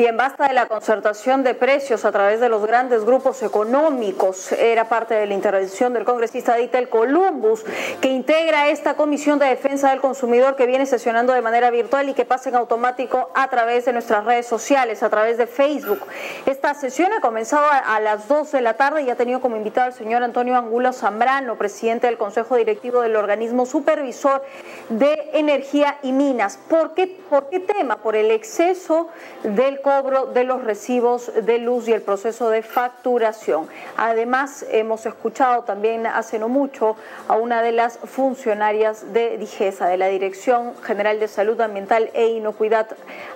Bien, basta de la concertación de precios a través de los grandes grupos económicos. Era parte de la intervención del congresista Ditel Columbus, que integra esta Comisión de Defensa del Consumidor que viene sesionando de manera virtual y que pasa en automático a través de nuestras redes sociales, a través de Facebook. Esta sesión ha comenzado a las 2 de la tarde y ha tenido como invitado al señor Antonio Angulo Zambrano, presidente del Consejo Directivo del organismo supervisor de energía y minas. ¿Por qué, por qué tema? Por el exceso del cobro de los recibos de luz y el proceso de facturación. Además, hemos escuchado también hace no mucho a una de las funcionarias de DIGESA, de la Dirección General de Salud Ambiental e Inocuidad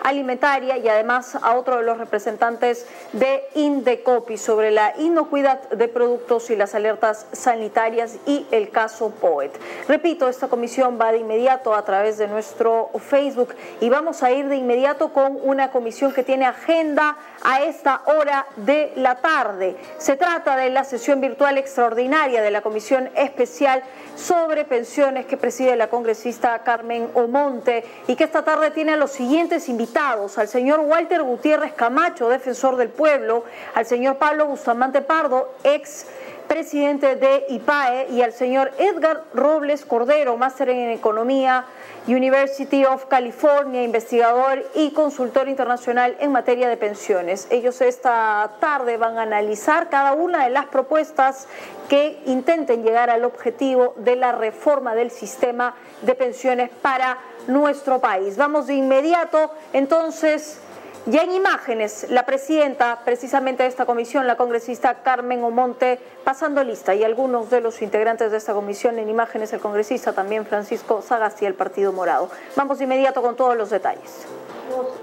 Alimentaria, y además a otro de los representantes de Indecopi sobre la inocuidad de productos y las alertas sanitarias y el caso POET. Repito, esta comisión va de inmediato a través de nuestro Facebook y vamos a ir de inmediato con una comisión que tiene agenda a esta hora de la tarde. Se trata de la sesión virtual extraordinaria de la Comisión Especial sobre Pensiones que preside la congresista Carmen Omonte y que esta tarde tiene a los siguientes invitados, al señor Walter Gutiérrez Camacho, defensor del pueblo, al señor Pablo Bustamante Pardo, ex presidente de IPAE, y al señor Edgar Robles Cordero, máster en Economía University of California, investigador y consultor internacional en materia de pensiones. Ellos esta tarde van a analizar cada una de las propuestas que intenten llegar al objetivo de la reforma del sistema de pensiones para nuestro país. Vamos de inmediato entonces ya en imágenes, la presidenta precisamente de esta comisión, la congresista Carmen Omonte, pasando lista, y algunos de los integrantes de esta comisión en imágenes, el congresista también Francisco Sagasti, el Partido Morado. Vamos de inmediato con todos los detalles.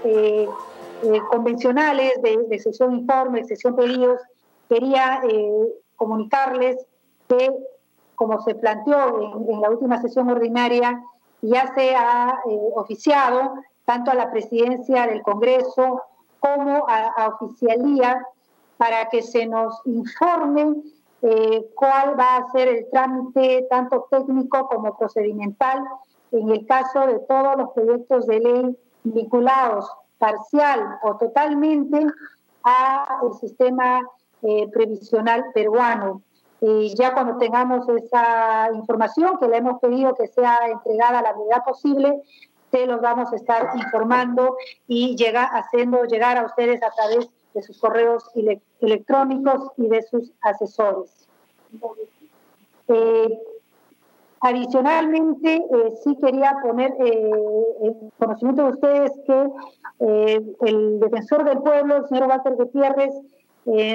Eh, eh, convencionales de, sesión informe, sesión pedidos, quería eh, comunicarles que, como se planteó en, en, la última sesión ordinaria, ya se ha oficiado tanto a la presidencia del Congreso como a, oficialía para que se nos informe eh, cuál va a ser el trámite tanto técnico como procedimental en el caso de todos los proyectos de ley vinculados parcial o totalmente al sistema eh, previsional peruano. Y ya cuando tengamos esa información, que le hemos pedido que sea entregada a la brevedad posible, te los vamos a estar informando y llega, haciendo llegar a ustedes a través de sus correos electrónicos y de sus asesores. Eh, adicionalmente, eh, sí quería poner eh, en conocimiento de ustedes que el defensor del pueblo, el señor Walter Gutiérrez,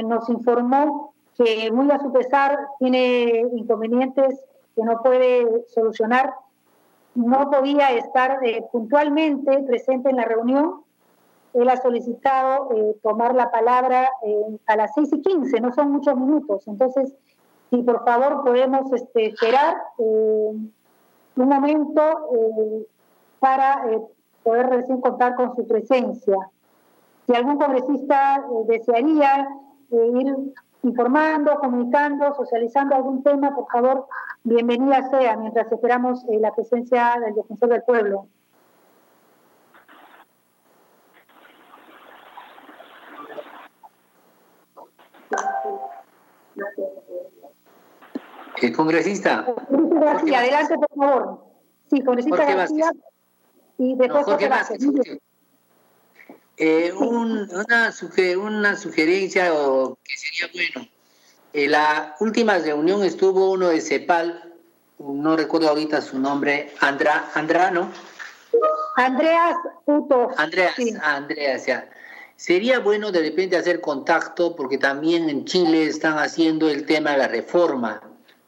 nos informó que muy a su pesar tiene inconvenientes que no puede solucionar no podía estar eh, puntualmente presente en la reunión. Él ha solicitado eh, tomar la palabra eh, a las 6 y 15, no son muchos minutos. Entonces, si por favor podemos este, esperar un momento para poder recién contar con su presencia. Si algún congresista desearía ir informando, comunicando, socializando algún tema, por favor, bienvenida sea mientras esperamos eh, la presencia del defensor del pueblo. El congresista. García, adelante, por favor. Sí, congresista García. Y después no, Jorge eh, una, una sugerencia o que sería bueno. En la última reunión estuvo uno de CEPAL, no recuerdo ahorita su nombre, Andra, Andrano. Andreas Uto. Andreas, Andreas, ya. Sería bueno de repente hacer contacto porque también en Chile están haciendo el tema de la reforma.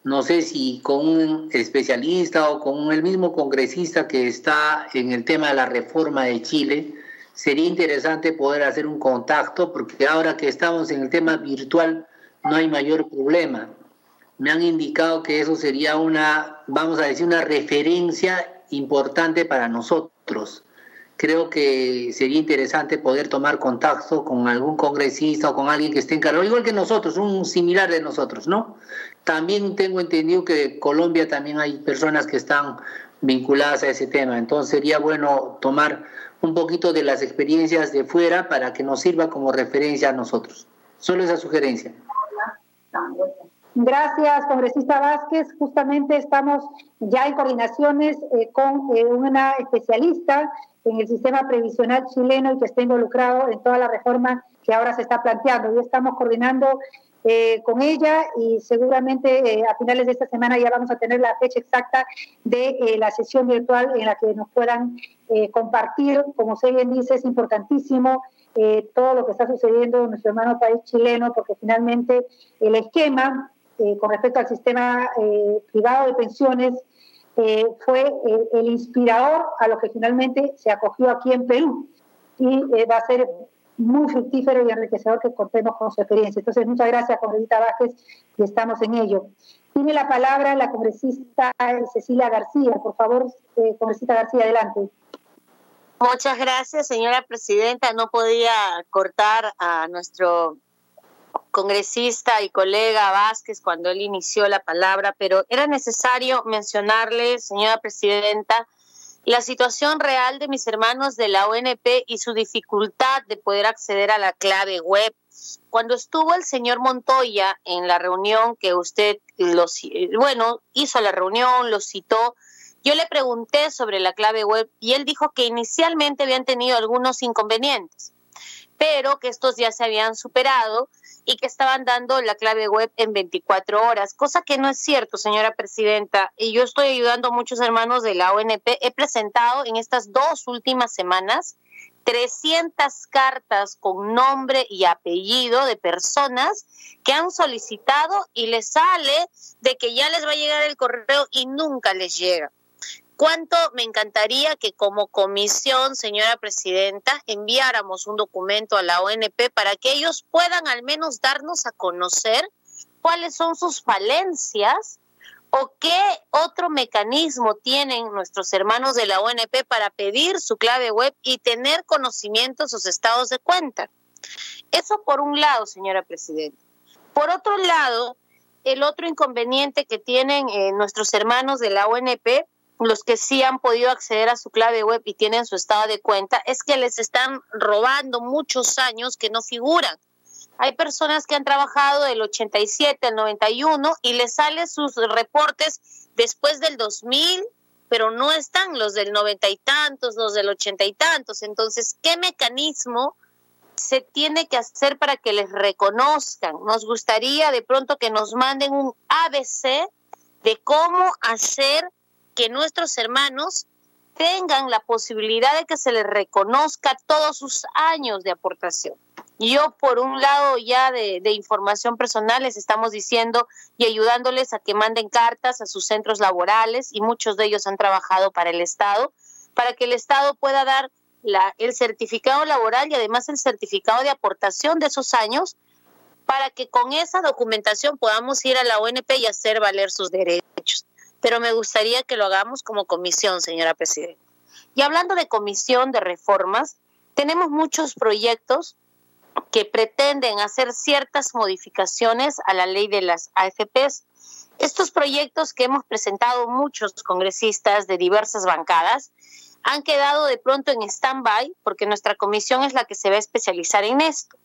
No sé si con un especialista o con el mismo congresista que está en el tema de la reforma de Chile sería interesante poder hacer un contacto, porque ahora que estamos en el tema virtual no hay mayor problema. Me han indicado que eso sería una, vamos a decir, una referencia importante para nosotros. Creo que sería interesante poder tomar contacto con algún congresista o con alguien que esté encargado, igual que nosotros, un similar de nosotros, ¿no? También tengo entendido que en Colombia también hay personas que están vinculadas a ese tema, entonces sería bueno tomar un poquito de las experiencias de fuera para que nos sirva como referencia a nosotros. Solo esa sugerencia. Gracias, congresista Vázquez. Justamente estamos ya en coordinaciones eh, con eh, una especialista en el sistema previsional chileno y que está involucrado en toda la reforma que ahora se está planteando. Y estamos coordinando eh, con ella y seguramente a finales de esta semana ya vamos a tener la fecha exacta de la sesión virtual en la que nos puedan compartir. Como se bien dice, es importantísimo todo lo que está sucediendo en nuestro hermano país chileno, porque finalmente el esquema eh, con respecto al sistema eh, privado de pensiones eh, fue el inspirador a lo que finalmente se acogió aquí en Perú y va a ser muy fructífero y enriquecedor que contemos con su experiencia. Entonces, muchas gracias, congresista Vázquez, y estamos en ello. Tiene la palabra la congresista Cecilia García. Por favor, congresista García, adelante. Muchas gracias, señora presidenta. No podía cortar a nuestro congresista y colega Vázquez cuando él inició la palabra, pero era necesario mencionarle, señora presidenta, la situación real de mis hermanos de la ONP y su dificultad de poder acceder a la clave web. Cuando estuvo el señor Montoya en la reunión que usted, los, bueno, hizo la reunión, lo citó, yo le pregunté sobre la clave web y él dijo que inicialmente habían tenido algunos inconvenientes, pero que estos ya se habían superado y que estaban dando la clave web en 24 horas, cosa que no es cierto, señora presidenta. Y yo estoy ayudando a muchos hermanos de la ONP. He presentado en estas dos últimas semanas 300 cartas con nombre y apellido de personas que han solicitado y les sale de que ya les va a llegar el correo y nunca les llega cuánto me encantaría que como comisión, señora presidenta, enviáramos un documento a la ONP para que ellos puedan al menos darnos a conocer cuáles son sus falencias o qué otro mecanismo tienen nuestros hermanos de la ONP para pedir su clave web y tener conocimiento de sus estados de cuenta. Eso por un lado, señora presidenta. Por otro lado, el otro inconveniente que tienen eh, nuestros hermanos de la ONP los que sí han podido acceder a su clave web y tienen su estado de cuenta, es que les están robando muchos años que no figuran. Hay personas que han trabajado del 87 al 91 y les salen sus reportes después del 2000, pero no están los del 90 y tantos, los del 80 y tantos. Entonces, ¿qué mecanismo se tiene que hacer para que les reconozcan? Nos gustaría de pronto que nos manden un ABC de cómo hacer que nuestros hermanos tengan la posibilidad de que se les reconozca todos sus años de aportación. Yo, por un lado, ya de, información personal, les estamos diciendo y ayudándoles a que manden cartas a sus centros laborales y muchos de ellos han trabajado para el Estado, para que el Estado pueda dar el certificado laboral y además el certificado de aportación de esos años para que con esa documentación podamos ir a la ONP y hacer valer sus derechos pero me gustaría que lo hagamos como comisión, señora presidenta. Y hablando de comisión de reformas, tenemos muchos proyectos que pretenden hacer ciertas modificaciones a la ley de las AFPs. Estos proyectos que hemos presentado muchos congresistas de diversas bancadas han quedado de pronto en stand-by porque nuestra comisión es la que se va a especializar en esto.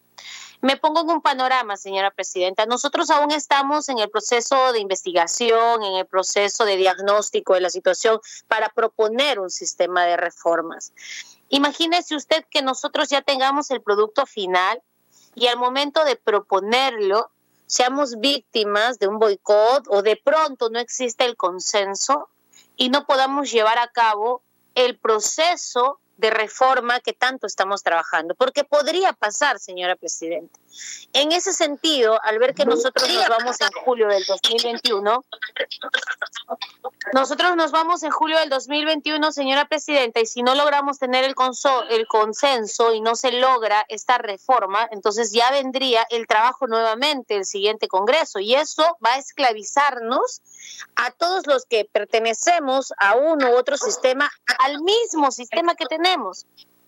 Me pongo en un panorama, señora presidenta. Nosotros aún estamos en el proceso de investigación, en el proceso de diagnóstico de la situación para proponer un sistema de reformas. Imagínese usted que nosotros ya tengamos el producto final y al momento de proponerlo seamos víctimas de un boicot o de pronto no existe el consenso y no podamos llevar a cabo el proceso de reforma que tanto estamos trabajando, porque podría pasar, señora Presidenta. En ese sentido, al ver que nosotros nos vamos en julio del 2021, nosotros nos vamos en julio del 2021, señora Presidenta, y si no logramos tener el, el consenso y no se logra esta reforma, entonces ya vendría el trabajo nuevamente el siguiente Congreso, y eso va a esclavizarnos a todos los que pertenecemos a uno u otro sistema, al mismo sistema que tenemos.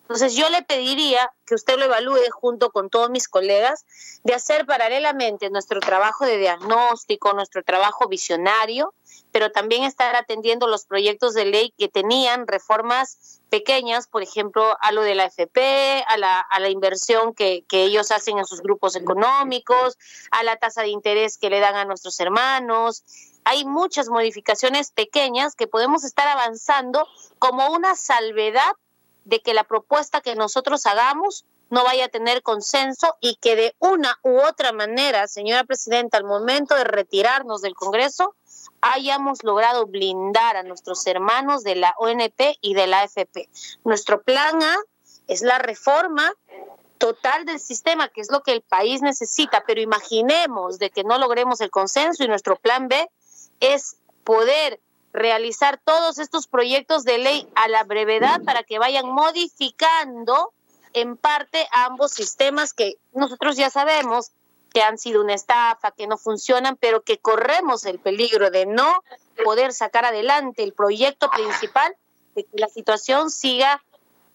Entonces yo le pediría que usted lo evalúe junto con todos mis colegas de hacer paralelamente nuestro trabajo de diagnóstico, nuestro trabajo visionario, pero también estar atendiendo los proyectos de ley que tenían reformas pequeñas, por ejemplo, a lo de la FP, a la, a la inversión que, que ellos hacen en sus grupos económicos, a la tasa de interés que le dan a nuestros hermanos. Hay muchas modificaciones pequeñas que podemos estar avanzando como una salvedad de que la propuesta que nosotros hagamos no vaya a tener consenso y que de una u otra manera, señora presidenta, al momento de retirarnos del Congreso, hayamos logrado blindar a nuestros hermanos de la ONP y de la AFP. Nuestro plan A es la reforma total del sistema, que es lo que el país necesita, pero imaginemos de que no logremos el consenso y nuestro plan B es poder realizar todos estos proyectos de ley a la brevedad para que vayan modificando en parte ambos sistemas que nosotros ya sabemos que han sido una estafa, que no funcionan, pero que corremos el peligro de no poder sacar adelante el proyecto principal, de que la situación siga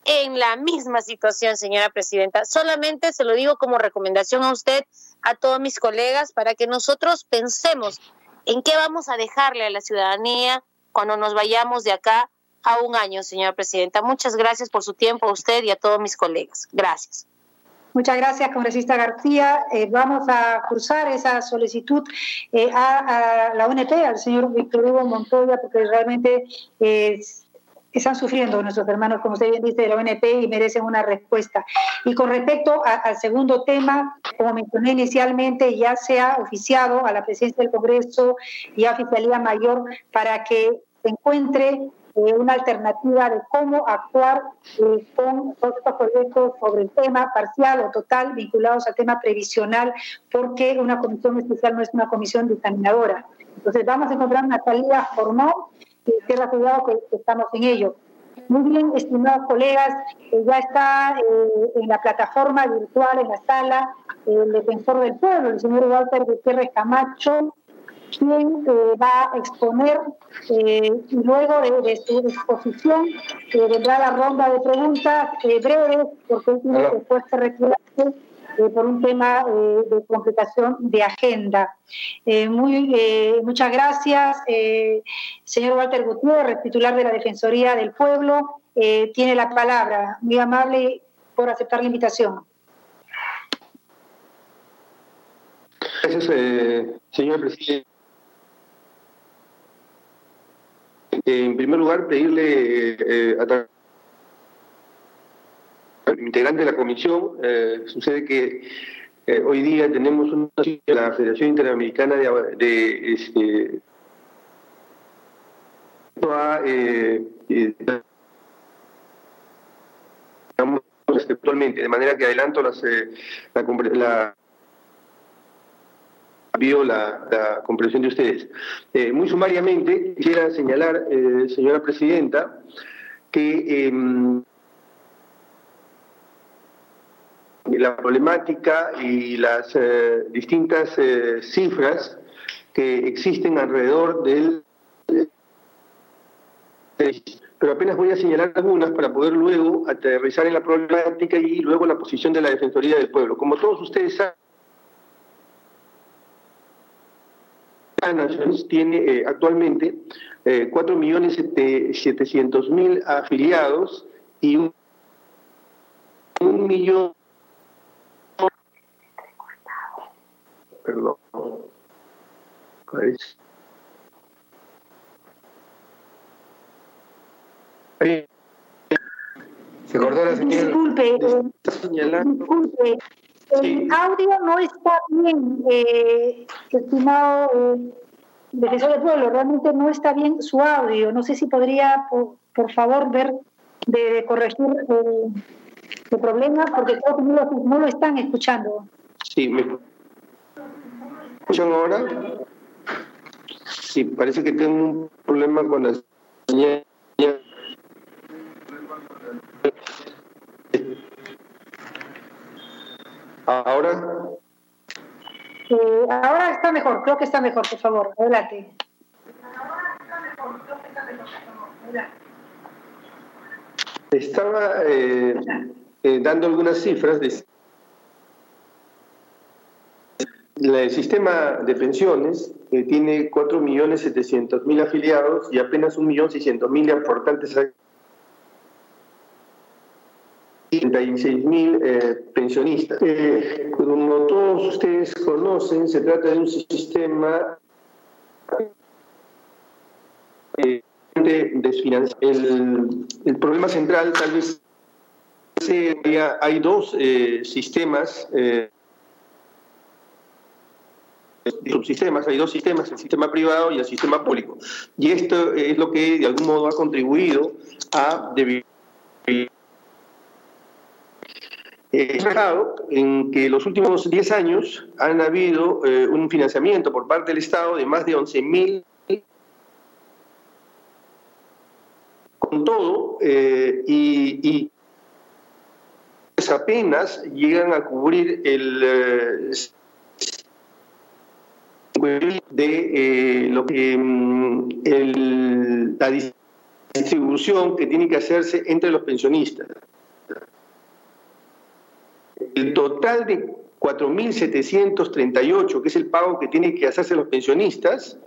en la misma situación, señora presidenta. Solamente se lo digo como recomendación a usted, a todos mis colegas, para que nosotros pensemos en qué vamos a dejarle a la ciudadanía cuando nos vayamos de acá a un año, señora presidenta. Muchas gracias por su tiempo a usted y a todos mis colegas. Gracias. Muchas gracias, congresista García. Eh, vamos a cursar esa solicitud eh, a, la ONP, al señor Víctor Hugo Montoya, porque realmente eh, están sufriendo nuestros hermanos, como usted bien dice, de la ONP y merecen una respuesta. Y con respecto al segundo tema, como mencioné inicialmente, ya se ha oficiado a la presidencia del Congreso y a Oficialía Mayor para que se encuentre eh, una alternativa de cómo actuar eh, con estos proyectos sobre el tema parcial o total vinculados al tema previsional, porque una comisión especial no es una comisión dictaminadora. Entonces vamos a encontrar una salida formal y cierra cuidado que, estamos en ello. Muy bien, estimados colegas, eh, ya está en la plataforma virtual, en la sala, el defensor del pueblo, el señor Walter Gutiérrez Camacho, quien eh, va a exponer eh, y luego de, su exposición eh, vendrá la ronda de preguntas breves porque él tiene después que retirarse por un tema de complicación de agenda. muy, muchas gracias, señor Walter Gutiérrez, titular de la Defensoría del Pueblo. tiene la palabra. Muy amable por aceptar la invitación. Gracias, señor presidente. en primer lugar, pedirle eh, a integrante de la comisión, eh, sucede que eh, hoy día tenemos una la Federación Interamericana de, de este, actualmente, de manera que adelanto las, la, la pido la, comprensión de ustedes. Eh, muy sumariamente, quisiera señalar, eh, señora presidenta, que em, la problemática y las eh, distintas cifras que existen alrededor del pero apenas voy a señalar algunas para poder luego aterrizar en la problemática y luego la posición de la Defensoría del Pueblo. Como todos ustedes saben, Nations tiene eh, actualmente eh, 4.700.000 afiliados y un, millón... Perdón. Se cortó la señal. Disculpe, eh, disculpe. El audio no está bien, eh, estimado eh, defensor del pueblo, realmente no está bien su audio. No sé si podría, por, favor, ver de corregir el, problema, porque creo que no lo, están escuchando. Sí, ¿me escuchan ahora? Sí, parece que tengo un problema con la señal. ¿Ahora? Eh, ahora está mejor, creo que está mejor, por favor, adelante. Estaba eh, eh, dando algunas cifras de el sistema de pensiones eh, tiene 4.700.000 afiliados y apenas 1.600.000 aportantes 36.000 eh, pensionistas. Eh, como todos ustedes conocen, se trata de un sistema eh, de desfinanciamiento. El, el, problema central tal vez sea, hay dos eh, sistemas eh, subsistemas, hay dos sistemas, el sistema privado y el sistema público. Y esto es lo que de algún modo ha contribuido a eh, en que los últimos 10 años han habido eh, un financiamiento por parte del Estado de más de 11 mil. Con todo, eh, y, apenas llegan a cubrir el eh, de lo que mm, el, la distribución que tiene que hacerse entre los pensionistas el total de 4.738, que es el pago que tienen que hacerse los pensionistas,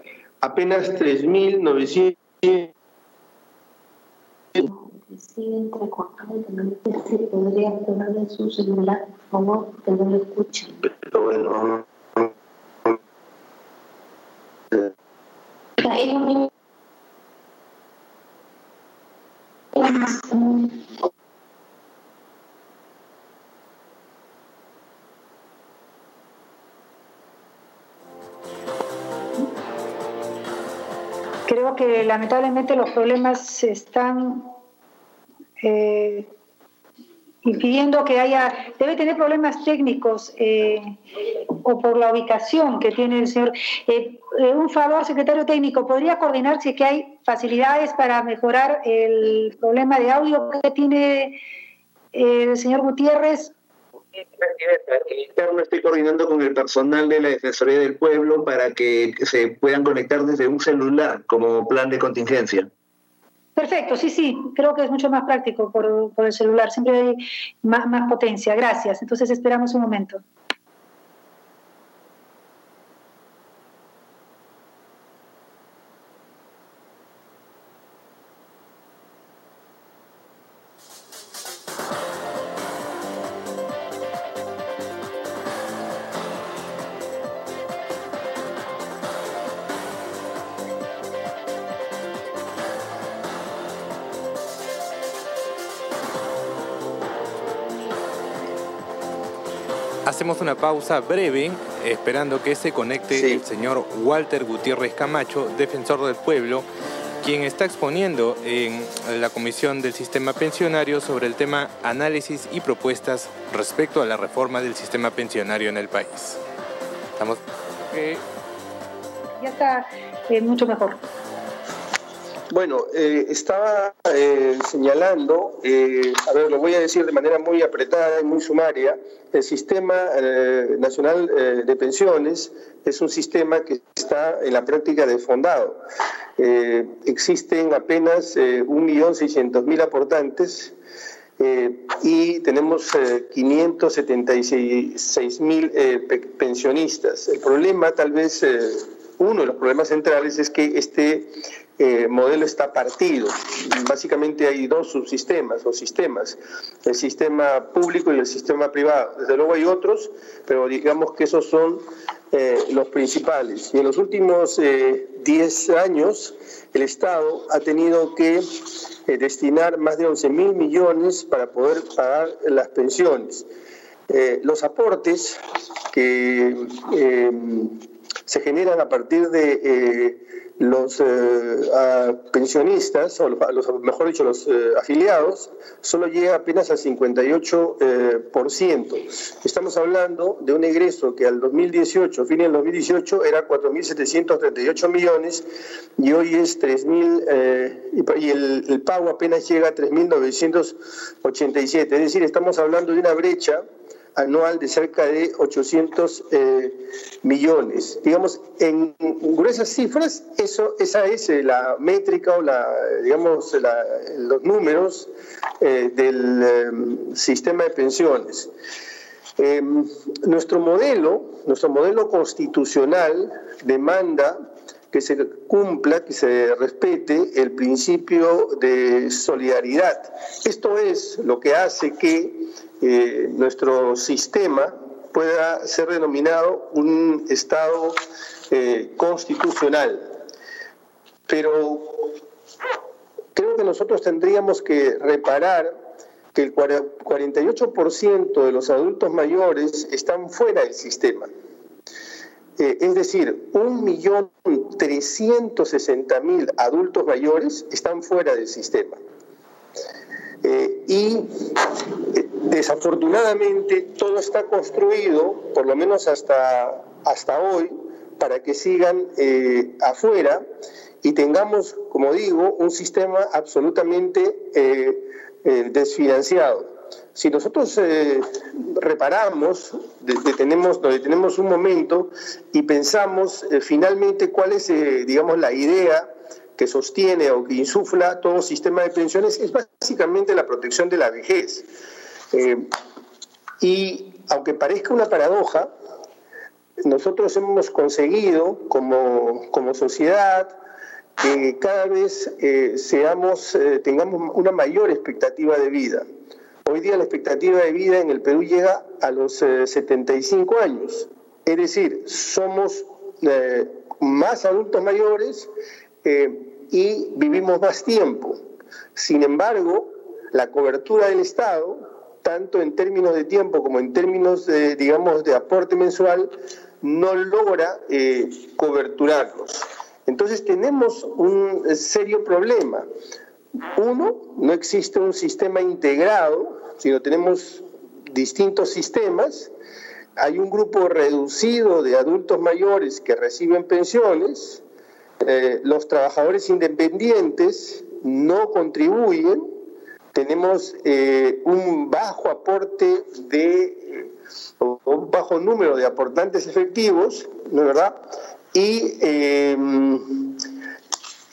apenas 3.900. Sí, podría su celular, por favor, que no lo escuchen. Pero bueno. Creo que lamentablemente los problemas están eh, impidiendo que haya, debe tener problemas técnicos eh, o por la ubicación que tiene el señor. Eh, un favor, secretario técnico, ¿podría coordinar si que hay facilidades para mejorar el problema de audio que tiene el señor Gutiérrez? Interno estoy coordinando con el personal de la Defensoría del Pueblo para que se puedan conectar desde un celular como plan de contingencia. Perfecto, sí, sí, creo que es mucho más práctico por, por el celular, siempre hay más, más potencia. Gracias, entonces esperamos un momento. Hacemos una pausa breve, esperando que se conecte sí. el señor Walter Gutiérrez Camacho, defensor del pueblo, quien está exponiendo en la Comisión del Sistema Pensionario sobre el tema análisis y propuestas respecto a la reforma del sistema pensionario en el país. Estamos. Eh... Ya está eh, mucho mejor. Bueno, eh, estaba eh, señalando, eh, a ver, lo voy a decir de manera muy apretada y muy sumaria, el sistema eh, nacional eh, de pensiones es un sistema que está en la práctica desfondado. Eh, existen apenas 1.600.000 aportantes y tenemos 576.000 pensionistas. El problema tal vez uno de los problemas centrales es que este eh, modelo está partido. Básicamente hay dos subsistemas o sistemas, el sistema público y el sistema privado. Desde luego hay otros, pero digamos que esos son eh, los principales. Y en los últimos 10 eh, años el Estado ha tenido que destinar más de 11 mil millones para poder pagar las pensiones. Los aportes que se generan a partir de eh, los eh, pensionistas, o los, mejor dicho, los eh, afiliados, solo llega apenas al 58%. Estamos hablando de un egreso que al 2018, fin del 2018, era 4.738 millones y hoy es 3.000, y el, el pago apenas llega a 3.987. Es decir, estamos hablando de una brecha anual de cerca de 800 eh, millones. Digamos, en gruesas cifras, eso, esa es eh, la métrica o la, digamos, los números eh, del sistema de pensiones. Em, nuestro modelo, nuestro modelo constitucional demanda que se cumpla, que se respete el principio de solidaridad. Esto es lo que hace que nuestro sistema pueda ser denominado un Estado eh, constitucional. Pero creo que nosotros tendríamos que reparar que el 48% de los adultos mayores están fuera del sistema. Eh, es decir, 1.360.000 adultos mayores están fuera del sistema. Eh, y desafortunadamente todo está construido, por lo menos hasta, hasta hoy, para que sigan afuera y tengamos, como digo, un sistema absolutamente desfinanciado si nosotros eh, reparamos, detenemos, nos detenemos un momento y pensamos eh, finalmente cuál es, eh, digamos, la idea que sostiene o que insufla todo sistema de pensiones, es básicamente la protección de la vejez. Y aunque parezca una paradoja, nosotros hemos conseguido como, como sociedad que cada vez seamos, tengamos una mayor expectativa de vida. Hoy día la expectativa de vida en el Perú llega a los 75 eh, años. Es decir, somos eh, más adultos mayores eh, y vivimos más tiempo. Sin embargo, la cobertura del Estado, tanto en términos de tiempo como en términos, de, digamos, de aporte mensual, no logra coberturarlos. Entonces tenemos un serio problema. Uno, no existe un sistema integrado, sino tenemos distintos sistemas. Hay un grupo reducido de adultos mayores que reciben pensiones. Eh, los trabajadores independientes no contribuyen. Tenemos eh, un bajo aporte de, un bajo número de aportantes efectivos, ¿no es verdad? Y eh,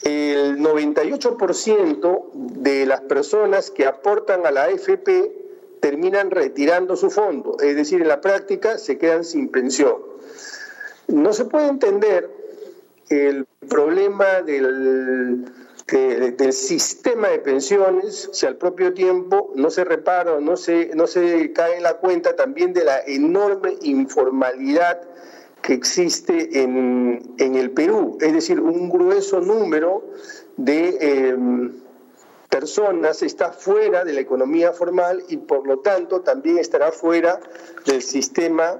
el 98% de las personas que aportan a la AFP terminan retirando su fondo, es decir, en la práctica se quedan sin pensión. No se puede entender el problema del, del sistema de pensiones si al propio tiempo no se repara, no se, no se cae en la cuenta también de la enorme informalidad que existe en, el Perú, es decir, un grueso número de em, personas está fuera de la economía formal y por lo tanto también estará fuera del sistema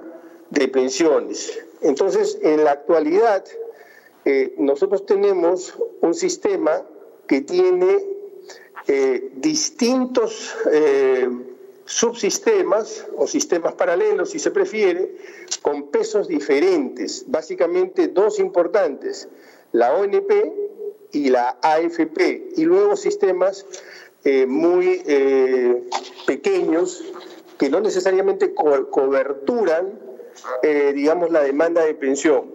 de pensiones. Entonces, en la actualidad, eh, nosotros tenemos un sistema que tiene eh, distintos eh, subsistemas o sistemas paralelos, si se prefiere, con pesos diferentes, básicamente dos importantes, la ONP y la AFP, y luego sistemas eh, muy pequeños que no necesariamente coberturan, digamos, la demanda de pensión.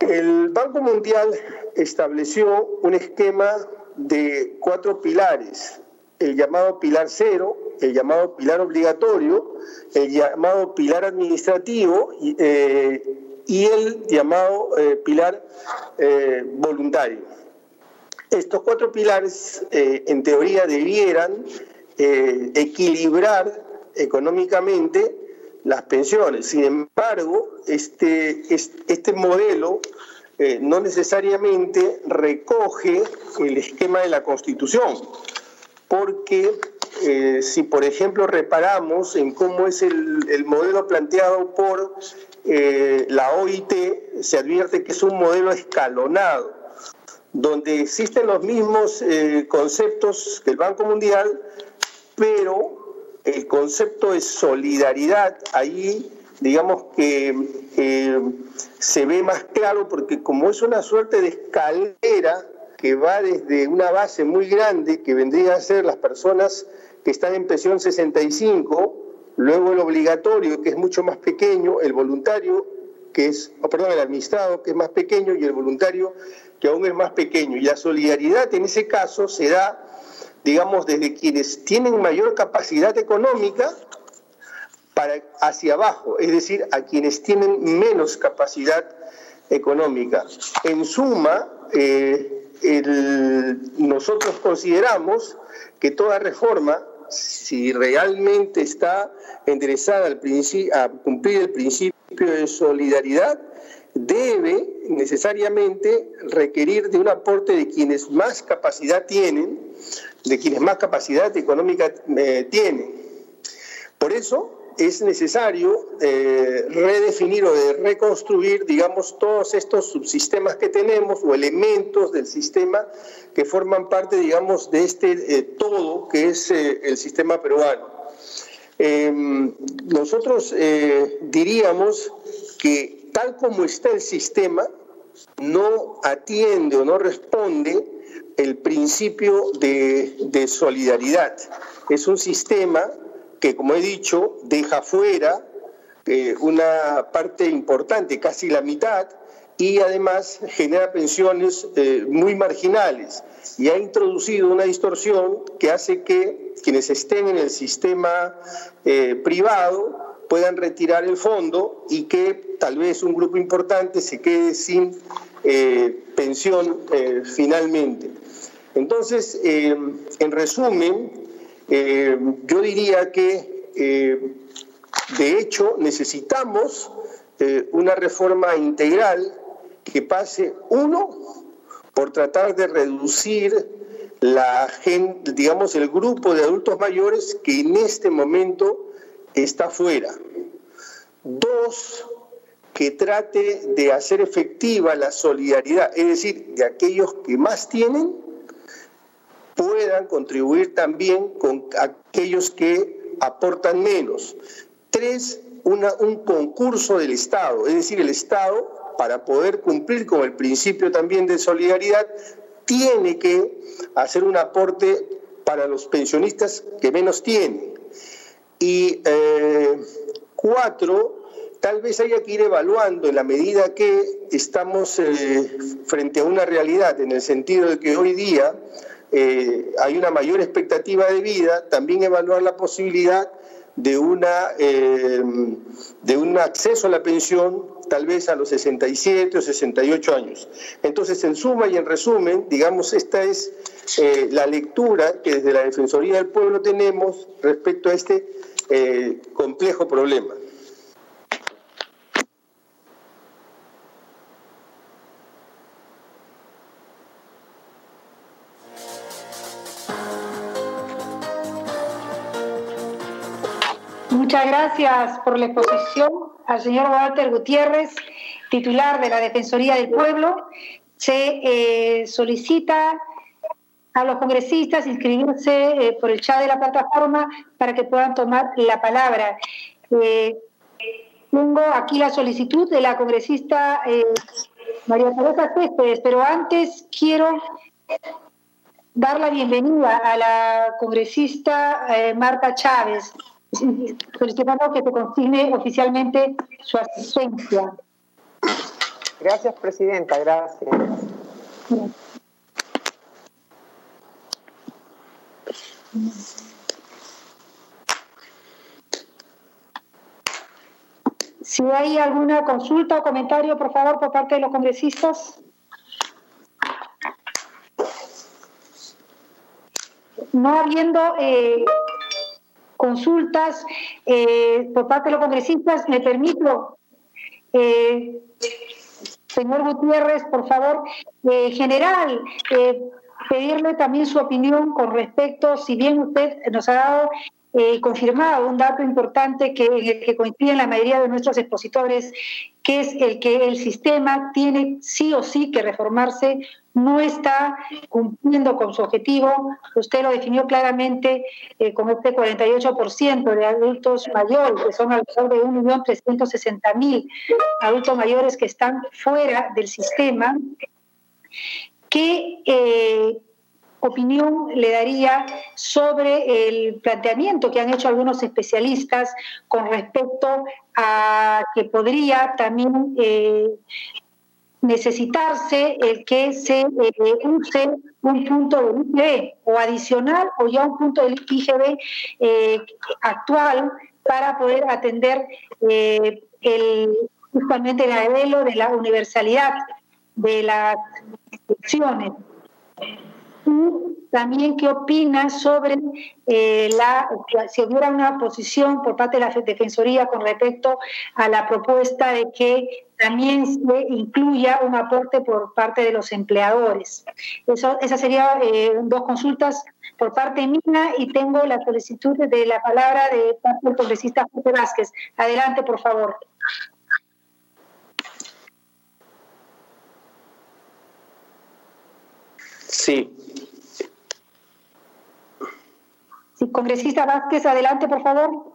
El Banco Mundial estableció un esquema de cuatro pilares, el llamado pilar cero, el llamado pilar obligatorio, el llamado pilar administrativo y, eh, el llamado eh, pilar eh, voluntario. Estos cuatro pilares, en teoría, debieran equilibrar económicamente las pensiones. Sin embargo, este, este modelo no necesariamente recoge el esquema de la Constitución, porque eh, si por ejemplo reparamos en cómo es el, modelo planteado por eh, la OIT, se advierte que es un modelo escalonado, donde existen los mismos eh, conceptos que el Banco Mundial, pero el concepto de solidaridad ahí digamos que se ve más claro porque como es una suerte de escalera que va desde una base muy grande que vendría a ser las personas que están en pensión 65, luego el obligatorio, que es mucho más pequeño, el voluntario, que es, oh, perdón, el administrado, que es más pequeño, y el voluntario, que aún es más pequeño. Y la solidaridad en ese caso se da, digamos, desde quienes tienen mayor capacidad económica para hacia abajo, es decir, a quienes tienen menos capacidad económica. En suma, eh, nosotros consideramos que toda reforma, si realmente está enderezada al a cumplir el principio de solidaridad, debe necesariamente requerir de un aporte de quienes más capacidad tienen, de quienes más capacidad económica eh, tienen. Por eso, es necesario eh, redefinir o de reconstruir, digamos, todos estos subsistemas que tenemos o elementos del sistema que forman parte, digamos, de este eh, todo que es eh, el sistema peruano. Em, nosotros diríamos que tal como está el sistema, no atiende o no responde el principio de, de solidaridad. Es un sistema que, como he dicho, deja fuera eh, una parte importante, casi la mitad, y además genera pensiones eh, muy marginales y ha introducido una distorsión que hace que quienes estén en el sistema eh, privado puedan retirar el fondo y que tal vez un grupo importante se quede sin pensión finalmente. Entonces, en resumen, eh, yo diría que, eh, de hecho, necesitamos eh, una reforma integral que pase, uno, por tratar de reducir la digamos, el grupo de adultos mayores que en este momento está fuera. Dos, que trate de hacer efectiva la solidaridad, es decir, de aquellos que más tienen puedan contribuir también con aquellos que aportan menos. Tres, una, un concurso del Estado, es decir, el Estado, para poder cumplir con el principio también de solidaridad, tiene que hacer un aporte para los pensionistas que menos tienen. Y eh, cuatro, tal vez haya que ir evaluando en la medida que estamos eh, frente a una realidad, en el sentido de que hoy día eh, hay una mayor expectativa de vida, también evaluar la posibilidad de, una, eh, de un acceso a la pensión tal vez a los 67 o 68 años. Entonces, en suma y en resumen, digamos, esta es eh, la lectura que desde la Defensoría del Pueblo tenemos respecto a este complejo problema. Muchas gracias por la exposición al señor Walter Gutiérrez, titular de la Defensoría del Pueblo. Se eh, solicita a los congresistas inscribirse eh, por el chat de la plataforma para que puedan tomar la palabra. Eh, tengo aquí la solicitud de la congresista María Teresa Céspedes, pero antes quiero dar la bienvenida a la congresista Marta Chávez solicitando que se consigne oficialmente su asistencia. Gracias, Presidenta, gracias. Si hay alguna consulta o comentario, por favor, por parte de los congresistas. No habiendo eh, consultas eh, por parte de los congresistas. Me permito, eh, señor Gutiérrez, por favor, eh, general, pedirle también su opinión con respecto, si bien usted nos ha dado confirmado un dato importante que, en el que coinciden la mayoría de nuestros expositores, que es el que el sistema tiene sí o sí que reformarse no está cumpliendo con su objetivo. Usted lo definió claramente eh, con este 48% de adultos mayores, que son alrededor de 1.360.000 adultos mayores que están fuera del sistema. ¿Qué eh, opinión le daría sobre el planteamiento que han hecho algunos especialistas con respecto a que podría también eh, necesitarse el que se eh, use un punto del IGB o adicional o ya un punto del IGB eh, actual para poder atender eh, el, justamente el anhelo de la universalidad de las instituciones también qué opina sobre eh, la, si hubiera una posición por parte de la Defensoría con respecto a la propuesta de que también se incluya un aporte por parte de los empleadores. Eso, esas serían eh, dos consultas por parte mía y tengo la solicitud de la palabra del congresista José Vázquez. Adelante, por favor. Sí, congresista Vázquez, adelante, por favor.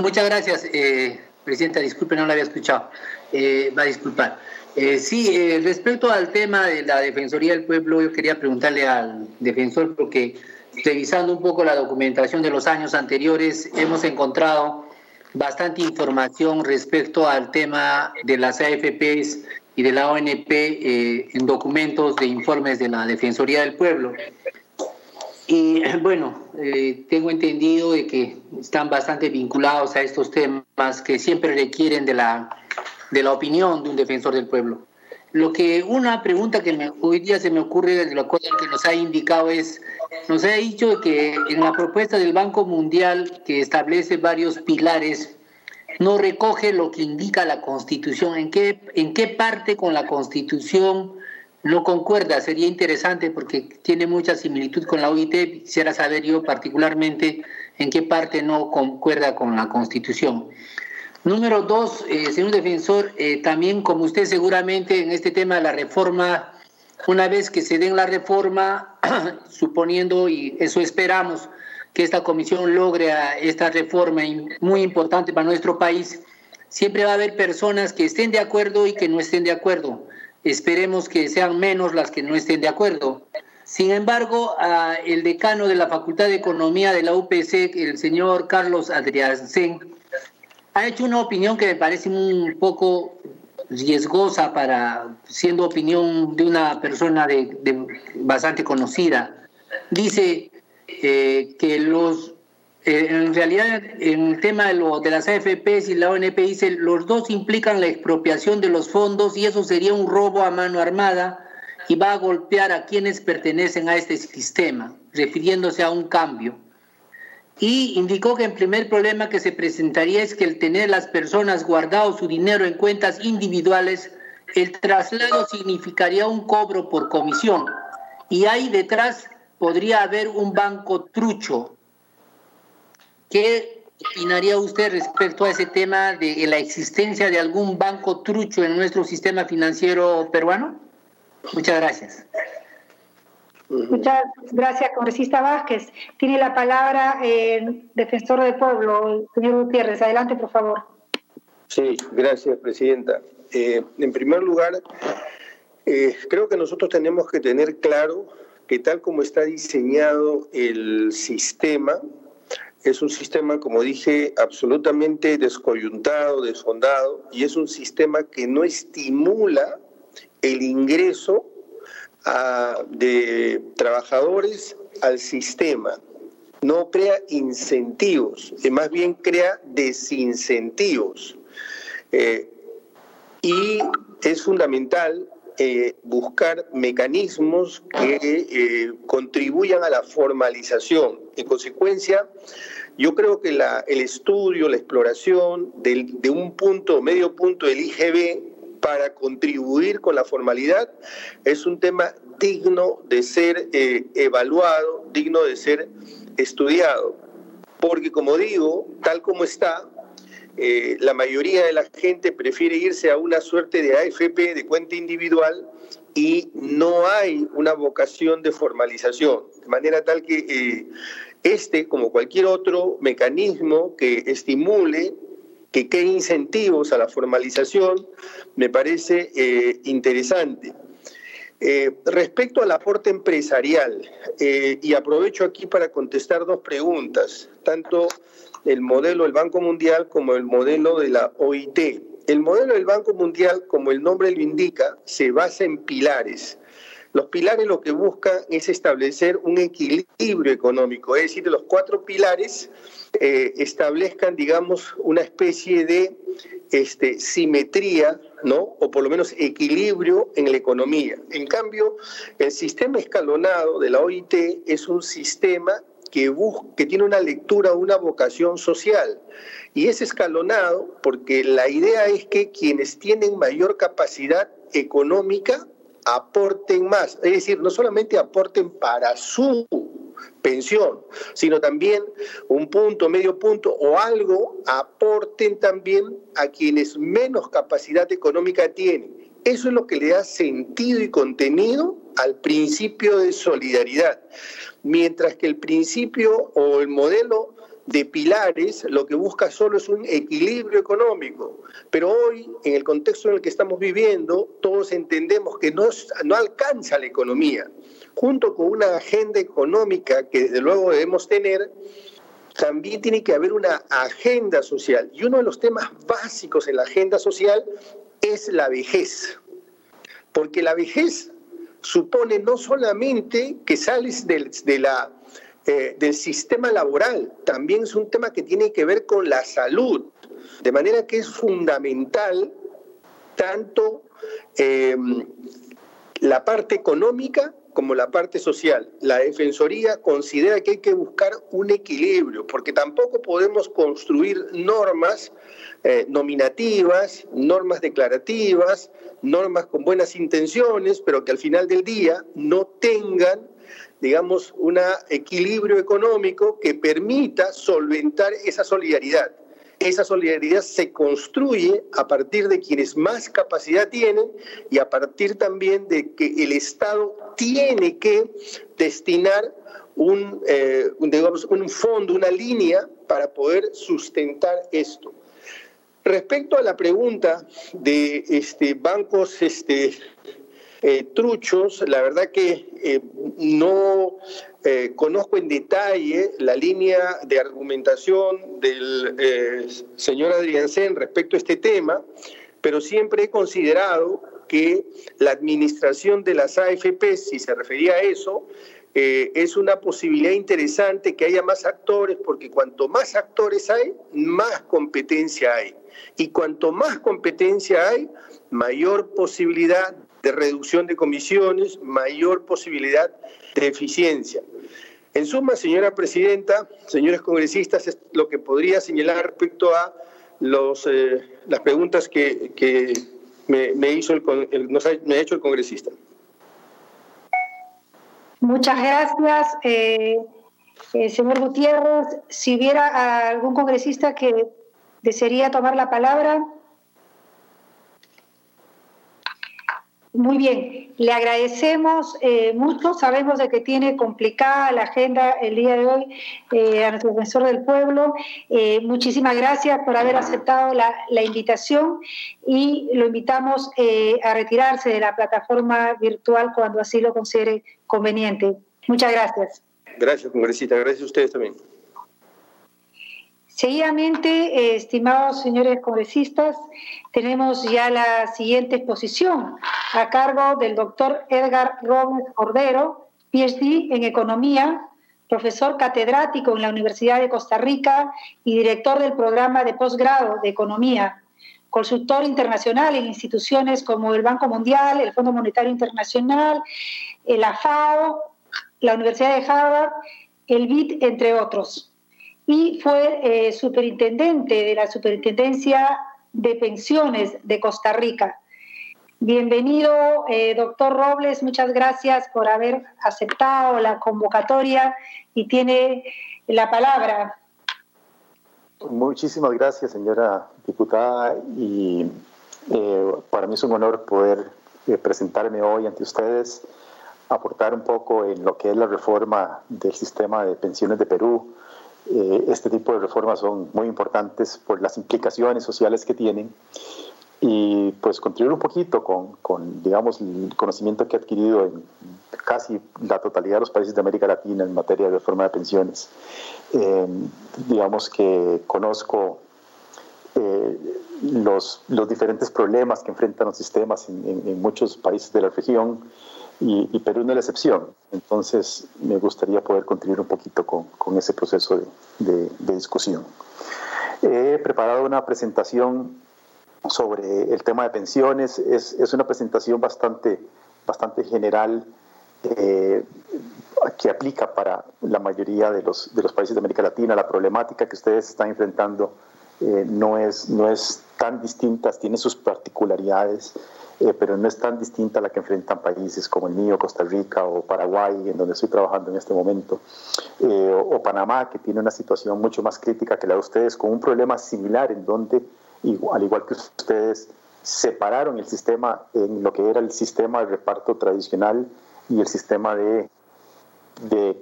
Muchas gracias, eh, Presidenta. Disculpe, no la había escuchado. Eh, va a disculpar. Eh, sí, eh, respecto al tema de la Defensoría del Pueblo, yo quería preguntarle al defensor, porque revisando un poco la documentación de los años anteriores, hemos encontrado bastante información respecto al tema de las AFPs y de la ONP en documentos de informes de la Defensoría del Pueblo. Y bueno, eh, tengo entendido de que están bastante vinculados a estos temas que siempre requieren de la, de la opinión de un defensor del pueblo. Lo que una pregunta que hoy día se me ocurre de lo que nos ha indicado es, nos ha dicho que en la propuesta del Banco Mundial que establece varios pilares, no recoge lo que indica la Constitución. ¿En qué, en qué parte con la Constitución no concuerda, sería interesante porque tiene mucha similitud con la OIT. Quisiera saber yo particularmente en qué parte no concuerda con la Constitución. Número dos, eh, señor defensor, eh, también como usted seguramente en este tema de la reforma, una vez que se den la reforma, suponiendo, y eso esperamos, que esta comisión logre esta reforma muy importante para nuestro país, siempre va a haber personas que estén de acuerdo y que no estén de acuerdo. Esperemos que sean menos las que no estén de acuerdo. Sin embargo, el decano de la Facultad de Economía de la UPC, el señor Carlos Adriancén, ha hecho una opinión que me parece un poco riesgosa para, siendo opinión de una persona de, bastante conocida. Dice eh, que los eh, en realidad, en el tema de, lo, de las AFPs y la ONP dice, los dos implican la expropiación de los fondos y eso sería un robo a mano armada y va a golpear a quienes pertenecen a este sistema, refiriéndose a un cambio. Y indicó que el primer problema que se presentaría es que el tener las personas guardado su dinero en cuentas individuales, el traslado significaría un cobro por comisión. Y ahí detrás podría haber un banco trucho, ¿Qué opinaría usted respecto a ese tema de la existencia de algún banco trucho en nuestro sistema financiero peruano? Muchas gracias. Muchas gracias, congresista Vázquez. Tiene la palabra el defensor del pueblo, el señor Gutiérrez. Adelante, por favor. Sí, gracias, presidenta. Eh, en primer lugar, eh, creo que nosotros tenemos que tener claro que tal como está diseñado el sistema, es un sistema, como dije, absolutamente descoyuntado, desfondado, y es un sistema que no estimula el ingreso de trabajadores al sistema, no crea incentivos, más bien crea desincentivos. Eh, y es fundamental eh, buscar mecanismos que eh, contribuyan a la formalización. En consecuencia, yo creo que la, el estudio, la exploración de un punto, medio punto del IGB para contribuir con la formalidad es un tema digno de ser eh, evaluado, digno de ser estudiado. Porque como digo, tal como está, eh, la mayoría de la gente prefiere irse a una suerte de AFP de cuenta individual y no hay una vocación de formalización, de manera tal que eh, este, como cualquier otro mecanismo que estimule, que cree incentivos a la formalización, me parece eh, interesante. Respecto al aporte empresarial, y aprovecho aquí para contestar dos preguntas, tanto el modelo del Banco Mundial como el modelo de la OIT. El modelo del Banco Mundial, como el nombre lo indica, se basa en pilares. Los pilares lo que buscan es establecer un equilibrio económico, es decir, los cuatro pilares eh, establezcan, digamos, una especie de este, simetría, ¿no? O por lo menos equilibrio en la economía. En cambio, el sistema escalonado de la OIT es un sistema que, que tiene una lectura, una vocación social. Y es escalonado porque la idea es que quienes tienen mayor capacidad económica aporten más, es decir, no solamente aporten para su pensión, sino también un punto, medio punto o algo aporten también a quienes menos capacidad económica tienen. Eso es lo que le da sentido y contenido al principio de solidaridad, mientras que el principio o el modelo de pilares lo que busca solo es un equilibrio económico. Pero hoy, en el contexto en el que estamos viviendo, todos entendemos que no, no alcanza la economía. Junto con una agenda económica que desde luego debemos tener, también tiene que haber una agenda social. Y uno de los temas básicos en la agenda social es la vejez. Porque la vejez supone no solamente que sales de la eh, del sistema laboral, también es un tema que tiene que ver con la salud, de manera que es fundamental tanto em, la parte económica como la parte social. La Defensoría considera que hay que buscar un equilibrio, porque tampoco podemos construir normas eh, nominativas, normas declarativas, normas con buenas intenciones, pero que al final del día no tengan digamos, un equilibrio económico que permita solventar esa solidaridad. Esa solidaridad se construye a partir de quienes más capacidad tienen y a partir también de que el Estado tiene que destinar un, eh, digamos, un fondo, una línea para poder sustentar esto. Respecto a la pregunta de este, bancos este, eh, truchos, la verdad que eh, no eh, conozco en detalle la línea de argumentación del señor Adrián Sen respecto a este tema, pero siempre he considerado que la administración de las AFP, si se refería a eso, es una posibilidad interesante que haya más actores, porque cuanto más actores hay, más competencia hay. Y cuanto más competencia hay, mayor posibilidad de reducción de comisiones, mayor posibilidad de eficiencia. En suma, señora presidenta, señores congresistas, es lo que podría señalar respecto a los, eh, las preguntas que, me, hizo el, nos ha, me ha hecho el congresista. Muchas gracias, eh, eh, señor Gutiérrez. Si hubiera algún congresista que desearía tomar la palabra. Muy bien, le agradecemos eh, mucho. Sabemos de que tiene complicada la agenda el día de hoy eh, a nuestro defensor del pueblo. Eh, muchísimas gracias por haber aceptado la, la invitación y lo invitamos a retirarse de la plataforma virtual cuando así lo considere conveniente. Muchas gracias. Gracias, congresista. Gracias a ustedes también. Seguidamente, eh, estimados señores congresistas, tenemos ya la siguiente exposición a cargo del doctor Edgar Robles Cordero, PhD en Economía, profesor catedrático en la Universidad de Costa Rica y director del programa de posgrado de Economía, consultor internacional en instituciones como el Banco Mundial, el Fondo Monetario Internacional, la FAO, la Universidad de Harvard, el BID, entre otros y fue eh, superintendente de la Superintendencia de Pensiones de Costa Rica. Bienvenido, eh, doctor Robles, muchas gracias por haber aceptado la convocatoria y tiene la palabra. Muchísimas gracias, señora diputada, y eh, para mí es un honor poder presentarme hoy ante ustedes, aportar un poco en lo que es la reforma del sistema de pensiones de Perú, eh, este tipo de reformas son muy importantes por las implicaciones sociales que tienen y pues contribuir un poquito con, con, digamos, el conocimiento que he adquirido en casi la totalidad de los países de América Latina en materia de reforma de pensiones. Eh, digamos que conozco eh, los, los, diferentes problemas que enfrentan los sistemas en, en, muchos países de la región y, y, Perú no es la excepción. Entonces me gustaría poder contribuir un poquito con, con ese proceso de, de, de discusión. He preparado una presentación sobre el tema de pensiones. Es, es una presentación bastante, bastante general eh, que aplica para la mayoría de los, de los países de América Latina. La problemática que ustedes están enfrentando eh, no, es, no es tan distinta, tiene sus particularidades, eh, pero no es tan distinta a la que enfrentan países como el mío, Costa Rica o Paraguay, en donde estoy trabajando en este momento, eh, o, o Panamá, que tiene una situación mucho más crítica que la de ustedes, con un problema similar en donde al igual que ustedes, separaron el sistema en lo que era el sistema de reparto tradicional y el sistema de, de,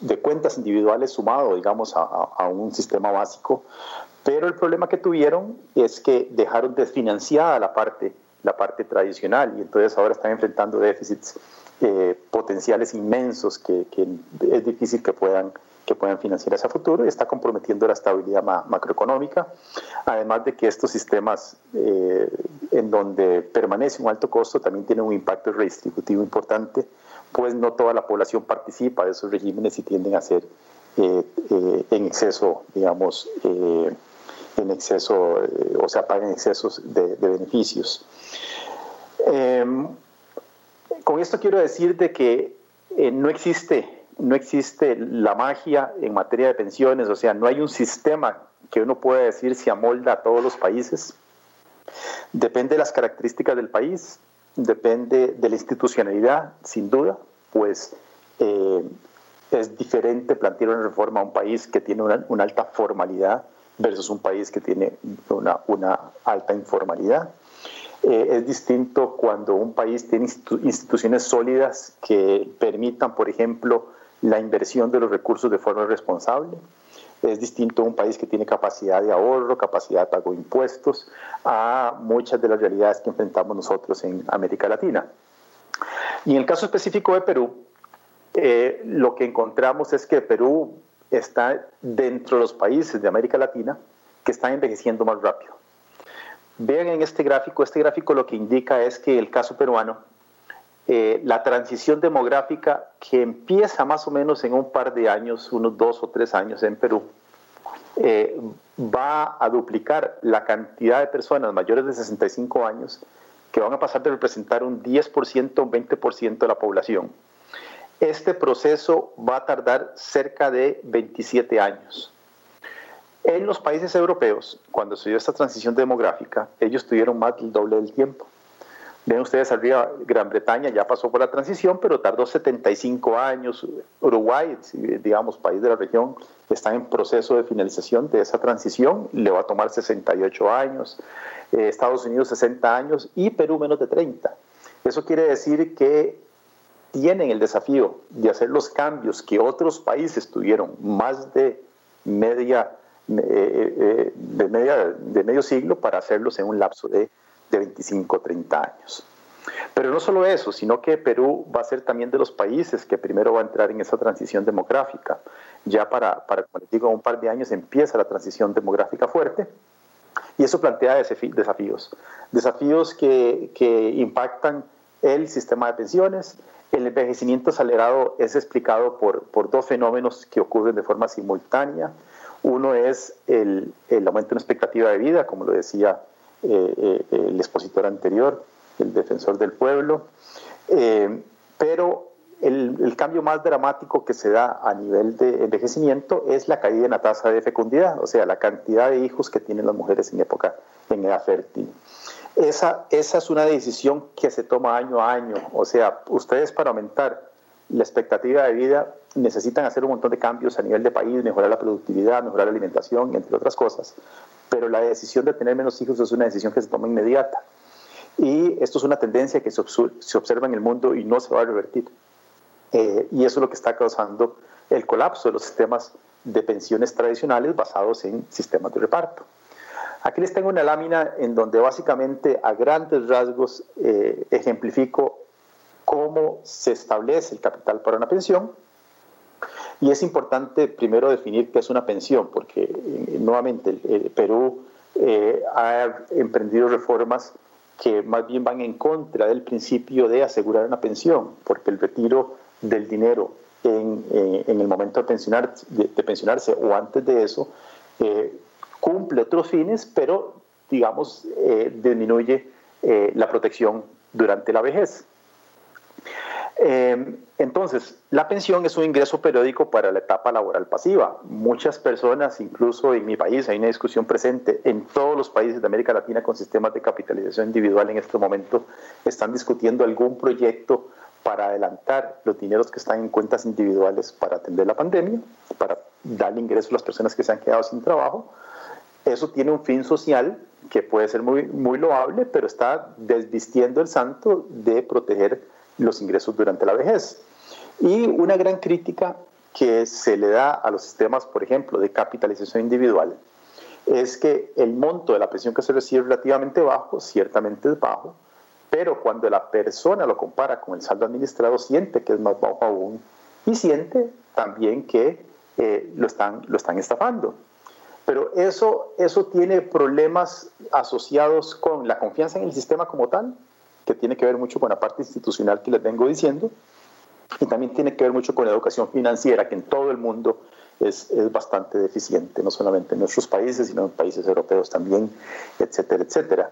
de cuentas individuales sumado, digamos, a, a, un sistema básico. Pero el problema que tuvieron es que dejaron desfinanciada la parte, la parte tradicional y entonces ahora están enfrentando déficits eh, potenciales inmensos que, que es difícil que puedan que puedan financiar ese futuro y está comprometiendo la estabilidad macroeconómica, además de que estos sistemas eh, en donde permanece un alto costo también tienen un impacto redistributivo importante, pues no toda la población participa de esos regímenes y tienden a ser eh, eh, en exceso, digamos, en exceso, o sea, pagan excesos de, de beneficios. Em, con esto quiero decir de que no existe no existe la magia en materia de pensiones, o sea, no hay un sistema que uno pueda decir se amolda a todos los países. Depende de las características del país, depende de la institucionalidad, sin duda, pues eh, es diferente plantear una reforma a un país que tiene una alta formalidad versus un país que tiene una, alta informalidad. Eh, es distinto cuando un país tiene instituciones sólidas que permitan, por ejemplo, la inversión de los recursos de forma responsable. Es distinto un país que tiene capacidad de ahorro, capacidad de pago de impuestos, a muchas de las realidades que enfrentamos nosotros en América Latina. Y en el caso específico de Perú, eh, lo que encontramos es que Perú está dentro de los países de América Latina que están envejeciendo más rápido. Vean en este gráfico, este gráfico lo que indica es que el caso peruano eh, la transición demográfica que empieza más o menos en un par de años, unos dos o tres años en Perú, eh, va a duplicar la cantidad de personas mayores de 65 años que van a pasar de representar un 10% o un 20% de la población. Este proceso va a tardar cerca de 27 años. En los países europeos, cuando se dio esta transición demográfica, ellos tuvieron más del doble del tiempo. Ven ustedes arriba, Gran Bretaña ya pasó por la transición, pero tardó 75 años. Uruguay, digamos, país de la región, está en proceso de finalización de esa transición, le va a tomar 68 años. Eh, Estados Unidos 60 años y Perú menos de 30. Eso quiere decir que tienen el desafío de hacer los cambios que otros países tuvieron más de media, eh, eh, de, media, de medio siglo para hacerlos en un lapso de de 25 o 30 años. Pero no solo eso, sino que Perú va a ser también de los países que primero va a entrar en esa transición demográfica. Ya para, para como les digo, un par de años empieza la transición demográfica fuerte y eso plantea desafíos. Desafíos que, que impactan el sistema de pensiones. El envejecimiento acelerado es explicado por, por dos fenómenos que ocurren de forma simultánea. Uno es el, el aumento en expectativa de vida, como lo decía eh, eh, el expositor anterior, el defensor del pueblo, eh, pero el, el, cambio más dramático que se da a nivel de envejecimiento es la caída en la tasa de fecundidad, o sea, la cantidad de hijos que tienen las mujeres en época, en edad fértil. Esa, esa es una decisión que se toma año a año, o sea, ustedes para aumentar la expectativa de vida necesitan hacer un montón de cambios a nivel de país, mejorar la productividad, mejorar la alimentación, entre otras cosas pero la decisión de tener menos hijos es una decisión que se toma inmediata. Y esto es una tendencia que se, observa en el mundo y no se va a revertir. Eh, y eso es lo que está causando el colapso de los sistemas de pensiones tradicionales basados en sistemas de reparto. Aquí les tengo una lámina en donde básicamente a grandes rasgos eh, ejemplifico cómo se establece el capital para una pensión. Y es importante primero definir qué es una pensión, porque eh, nuevamente el, Perú eh, ha emprendido reformas que más bien van en contra del principio de asegurar una pensión, porque el retiro del dinero en, el momento de, pensionar, de, pensionarse o antes de eso cumple otros fines, pero digamos disminuye la protección durante la vejez. Eh, entonces, la pensión es un ingreso periódico para la etapa laboral pasiva. Muchas personas, incluso en mi país, hay una discusión presente en todos los países de América Latina con sistemas de capitalización individual en este momento, están discutiendo algún proyecto para adelantar los dineros que están en cuentas individuales para atender la pandemia, para darle ingreso a las personas que se han quedado sin trabajo. Eso tiene un fin social que puede ser muy, muy loable, pero está desvistiendo el santo de proteger los ingresos durante la vejez. Y una gran crítica que se le da a los sistemas, por ejemplo, de capitalización individual, es que el monto de la pensión que se recibe es relativamente bajo, ciertamente es bajo, pero cuando la persona lo compara con el saldo administrado, siente que es más bajo aún y siente también que eh, lo, están, lo están estafando. Pero eso, eso tiene problemas asociados con la confianza en el sistema como tal, que tiene que ver mucho con la parte institucional que les vengo diciendo, y también tiene que ver mucho con la educación financiera, que en todo el mundo es, es, bastante deficiente, no solamente en nuestros países, sino en países europeos también, etcétera, etcétera.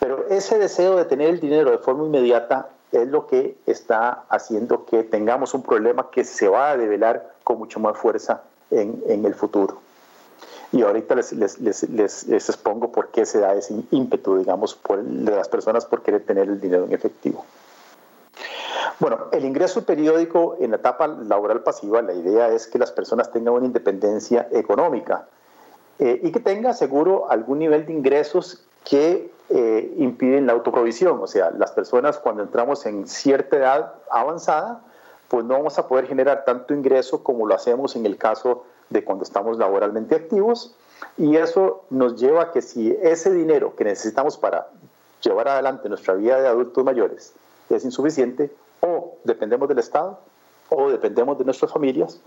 Pero ese deseo de tener el dinero de forma inmediata es lo que está haciendo que tengamos un problema que se va a develar con mucho más fuerza en, en el futuro. Y ahorita les, les, les, les, expongo por qué se da ese ímpetu, digamos, de las personas por querer tener el dinero en efectivo. Bueno, el ingreso periódico en la etapa laboral pasiva, la idea es que las personas tengan una independencia económica eh, y que tenga seguro algún nivel de ingresos que eh, impiden la autoprovisión. O sea, las personas cuando entramos en cierta edad avanzada, pues no vamos a poder generar tanto ingreso como lo hacemos en el caso de cuando estamos laboralmente activos y eso nos lleva a que si ese dinero que necesitamos para llevar adelante nuestra vida de adultos mayores es insuficiente, o dependemos del Estado, o dependemos de nuestras familias,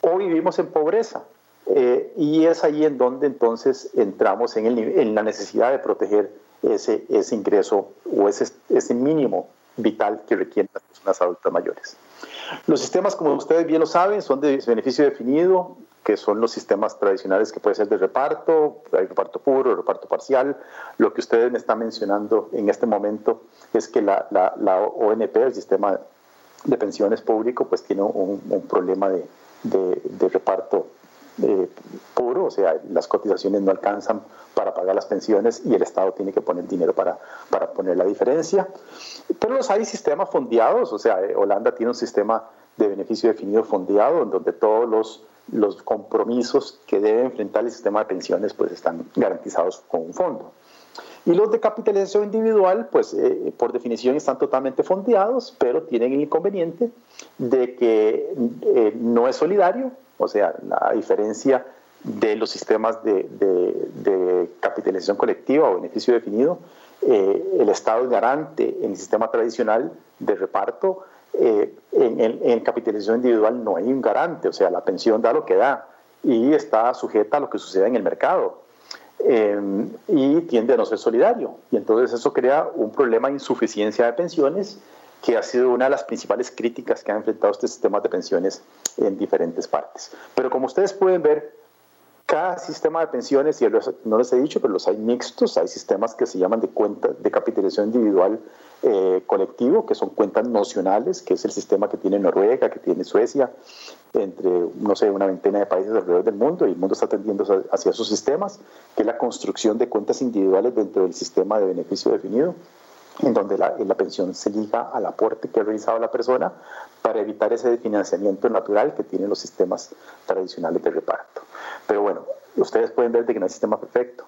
o vivimos en pobreza. Eh, y es ahí en donde entonces entramos en, el, en la necesidad de proteger ese, ese ingreso o ese, ese mínimo vital que requieren las personas adultas mayores. Los sistemas, como ustedes bien lo saben, son de beneficio definido, que son los sistemas tradicionales que puede ser de reparto, hay reparto puro, reparto parcial. Lo que ustedes me están mencionando en este momento es que la, ONP, el sistema de pensiones público, pues tiene un, problema de, de, reparto eh, puro, o sea, las cotizaciones no alcanzan para pagar las pensiones y el Estado tiene que poner dinero para, para poner la diferencia. Pero los hay sistemas fondeados, o sea, eh, Holanda tiene un sistema de beneficio definido fondeado en donde todos los, los compromisos que debe enfrentar el sistema de pensiones pues están garantizados con un fondo. Y los de capitalización individual, pues eh, por definición están totalmente fondeados, pero tienen el inconveniente de que no es solidario, o sea, la diferencia de los sistemas de, de, capitalización colectiva o beneficio definido, eh, el Estado es garante en el sistema tradicional de reparto, eh, en, en, capitalización individual no hay un garante, o sea, la pensión da lo que da y está sujeta a lo que sucede en el mercado. Eh, y tiende a no ser solidario. Y entonces eso crea un problema de insuficiencia de pensiones que ha sido una de las principales críticas que ha enfrentado este sistema de pensiones en diferentes partes. Pero como ustedes pueden ver, cada sistema de pensiones, y no les he dicho, pero los hay mixtos, hay sistemas que se llaman de cuenta de capitalización individual eh, colectivo, que son cuentas nocionales, que es el sistema que tiene Noruega, que tiene Suecia, entre, no sé, una veintena de países alrededor del mundo, y el mundo está tendiendo hacia esos sistemas, que es la construcción de cuentas individuales dentro del sistema de beneficio definido en donde la, la, pensión se liga al aporte que ha realizado la persona para evitar ese financiamiento natural que tienen los sistemas tradicionales de reparto. Pero bueno, ustedes pueden ver que no hay sistema perfecto.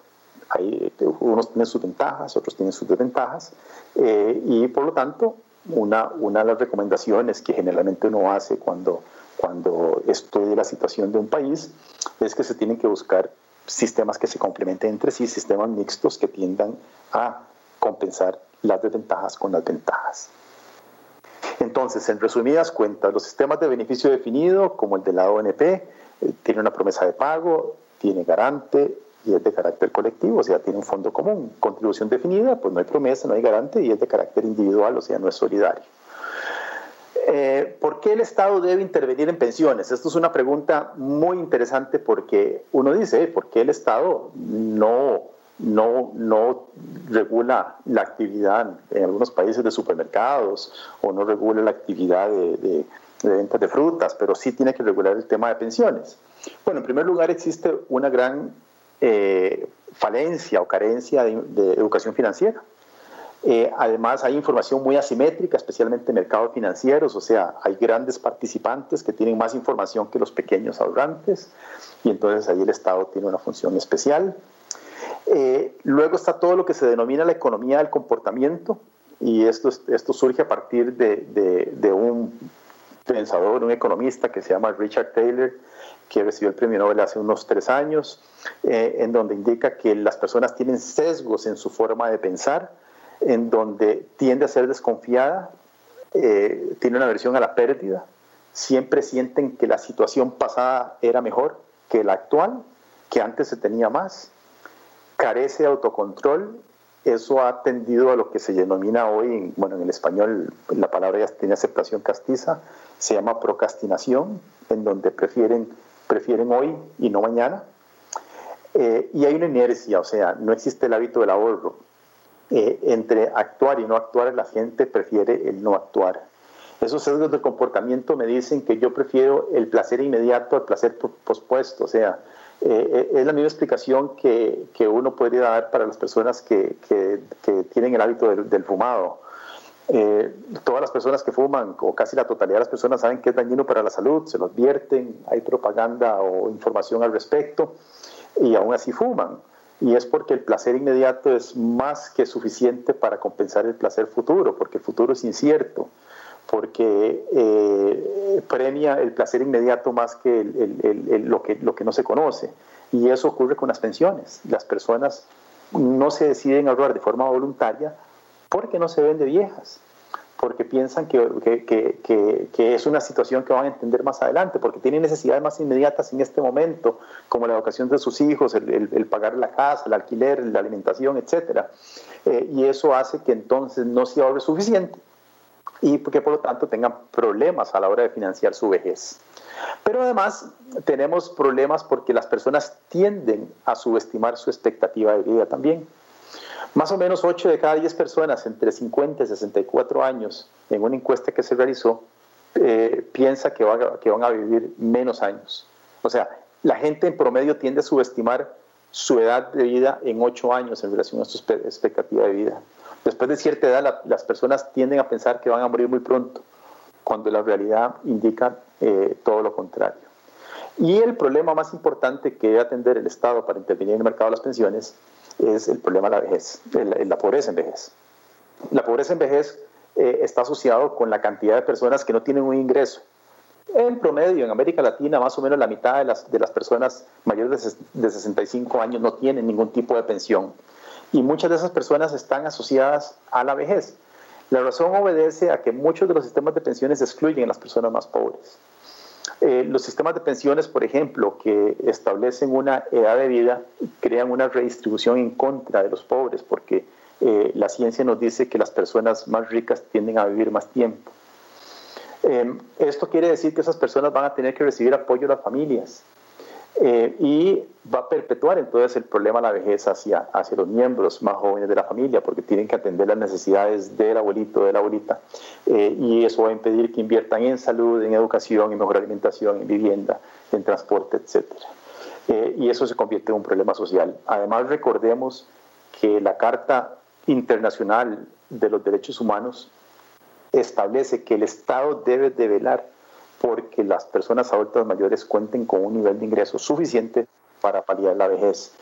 Hay, unos tienen sus ventajas, otros tienen sus desventajas, eh, y por lo tanto, una, una de las recomendaciones que generalmente uno hace cuando, cuando estudia la situación de un país es que se tienen que buscar sistemas que se complementen entre sí, sistemas mixtos que tiendan a compensar las desventajas con las ventajas. Entonces, en resumidas cuentas, los sistemas de beneficio definido, como el de la ONP, eh, tiene una promesa de pago, tiene garante y es de carácter colectivo, o sea, tiene un fondo común. Contribución definida, pues no hay promesa, no hay garante y es de carácter individual, o sea, no es solidario. Eh, ¿Por qué el Estado debe intervenir en pensiones? Esto es una pregunta muy interesante porque uno dice, ¿por qué el Estado no, no, no regula la actividad en algunos países de supermercados o no regula la actividad de, de, ventas de frutas, pero sí tiene que regular el tema de pensiones? Bueno, en primer lugar existe una gran eh, falencia o carencia de educación financiera. Eh, además, hay información muy asimétrica, especialmente en mercados financieros, o sea, hay grandes participantes que tienen más información que los pequeños ahorrantes, y entonces ahí el Estado tiene una función especial. Eh, luego está todo lo que se denomina la economía del comportamiento, y esto, surge a partir de, de, un pensador, un economista que se llama Richard Taylor, que recibió el premio Nobel hace unos tres años, eh, en donde indica que las personas tienen sesgos en su forma de pensar, en donde tiende a ser desconfiada, eh, tiene una aversión a la pérdida, siempre sienten que la situación pasada era mejor que la actual, que antes se tenía más, carece de autocontrol, eso ha tendido a lo que se denomina hoy, bueno, en el español la palabra ya tiene aceptación castiza, se llama procrastinación, en donde prefieren, prefieren hoy y no mañana. Eh, y hay una inercia, o sea, no existe el hábito del ahorro. Eh, entre actuar y no actuar, la gente prefiere el no actuar. Esos sesgos de comportamiento me dicen que yo prefiero el placer inmediato al placer pospuesto. O sea, eh, eh, es la misma explicación que, que, uno podría dar para las personas que, que, tienen el hábito del, fumado. todas las personas que fuman, o casi la totalidad de las personas, saben que es dañino para la salud, se lo advierten, hay propaganda o información al respecto, y aún así fuman y es porque el placer inmediato es más que suficiente para compensar el placer futuro, porque el futuro es incierto, porque eh, premia el placer inmediato más que lo que lo que no se conoce. Y eso ocurre con las pensiones. Las personas no se deciden ahorrar de forma voluntaria porque no se ven de viejas porque piensan que, que, que, es una situación que van a entender más adelante, porque tienen necesidades más inmediatas en este momento, como la educación de sus hijos, el, el, pagar la casa, el alquiler, la alimentación, etc. Eh, y eso hace que entonces no se ahorre suficiente y que por lo tanto tengan problemas a la hora de financiar su vejez. Pero además tenemos problemas porque las personas tienden a subestimar su expectativa de vida también. Más o menos 8 de cada 10 personas entre 50 y 64 años, en una encuesta que se realizó, eh, piensa que, que van a vivir menos años. O sea, la gente en promedio tiende a subestimar su edad de vida en 8 años en relación a su expectativa de vida. Después de cierta edad, las personas tienden a pensar que van a morir muy pronto, cuando la realidad indica eh, todo lo contrario. Y el problema más importante que debe atender el Estado para intervenir en el mercado de las pensiones es el problema de la vejez, la pobreza en vejez. La pobreza en vejez eh, está asociado con la cantidad de personas que no tienen un ingreso. En promedio, en América Latina, más o menos la mitad de las, de las personas mayores de 65 años no tienen ningún tipo de pensión. Y muchas de esas personas están asociadas a la vejez. La razón obedece a que muchos de los sistemas de pensiones excluyen a las personas más pobres. Eh, los sistemas de pensiones, por ejemplo, que establecen una edad de vida, crean una redistribución en contra de los pobres, porque eh, la ciencia nos dice que las personas más ricas tienden a vivir más tiempo. Em, esto quiere decir que esas personas van a tener que recibir apoyo de las familias eh, y va a perpetuar entonces el problema de la vejez hacia, hacia los miembros más jóvenes de la familia, porque tienen que atender las necesidades del abuelito, de la abuelita, eh, y eso va a impedir que inviertan en salud, en educación, en mejor alimentación, en vivienda, en transporte, etc. Eh, y eso se convierte en un problema social. Además, recordemos que la Carta Internacional de los Derechos Humanos establece que el Estado debe de velar porque las personas adultas mayores cuenten con un nivel de ingreso suficiente para paliar la vejez.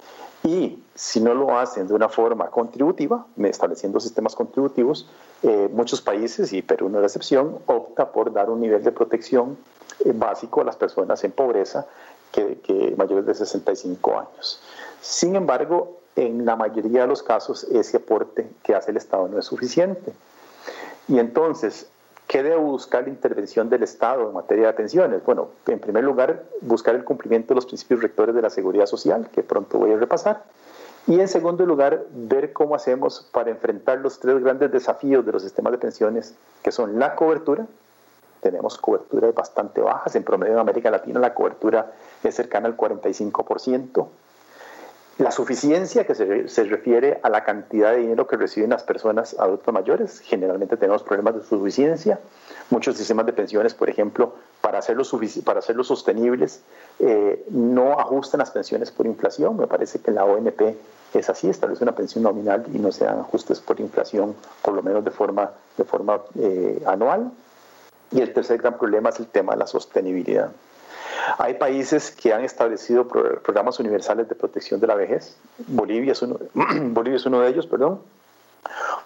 Y si no lo hacen de una forma contributiva, estableciendo sistemas contributivos, eh, muchos países, y Perú no es la excepción, opta por dar un nivel de protección eh, básico a las personas en pobreza que, mayores de 65 años. Sin embargo, en la mayoría de los casos ese aporte que hace el Estado no es suficiente. Y entonces, ¿qué debe buscar la intervención del Estado en materia de pensiones? Bueno, en primer lugar, buscar el cumplimiento de los principios rectores de la seguridad social, que pronto voy a repasar. Y en segundo lugar, ver cómo hacemos para enfrentar los tres grandes desafíos de los sistemas de pensiones, que son la cobertura, tenemos coberturas bastante bajas, en promedio en América Latina la cobertura es cercana al 45%, la suficiencia, que se, se, refiere a la cantidad de dinero que reciben las personas adultas mayores, generalmente tenemos problemas de suficiencia. Muchos sistemas de pensiones, por ejemplo, para hacerlos, para sostenibles, eh, no ajustan las pensiones por inflación. Me parece que la ONP es así, establece una pensión nominal y no se dan ajustes por inflación, por lo menos de forma, de forma eh, anual. Y el tercer gran problema es el tema de la sostenibilidad. Hay países que han establecido programas universales de protección de la vejez. Bolivia es uno, de ellos, perdón.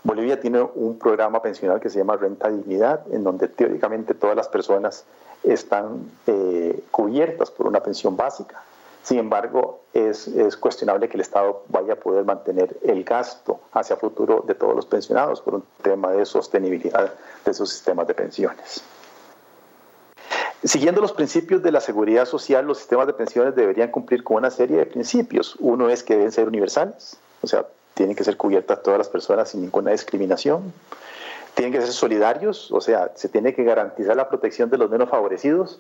Bolivia tiene un programa pensional que se llama Renta Dignidad, en donde teóricamente todas las personas están eh, cubiertas por una pensión básica. Sin embargo, es, es, cuestionable que el Estado vaya a poder mantener el gasto hacia futuro de todos los pensionados por un tema de sostenibilidad de sus sistemas de pensiones. Siguiendo los principios de la seguridad social, los sistemas de pensiones deberían cumplir con una serie de principios. Uno es que deben ser universales, o sea, tienen que ser cubiertas todas las personas sin ninguna discriminación. Tienen que ser solidarios, o sea, se tiene que garantizar la protección de los menos favorecidos.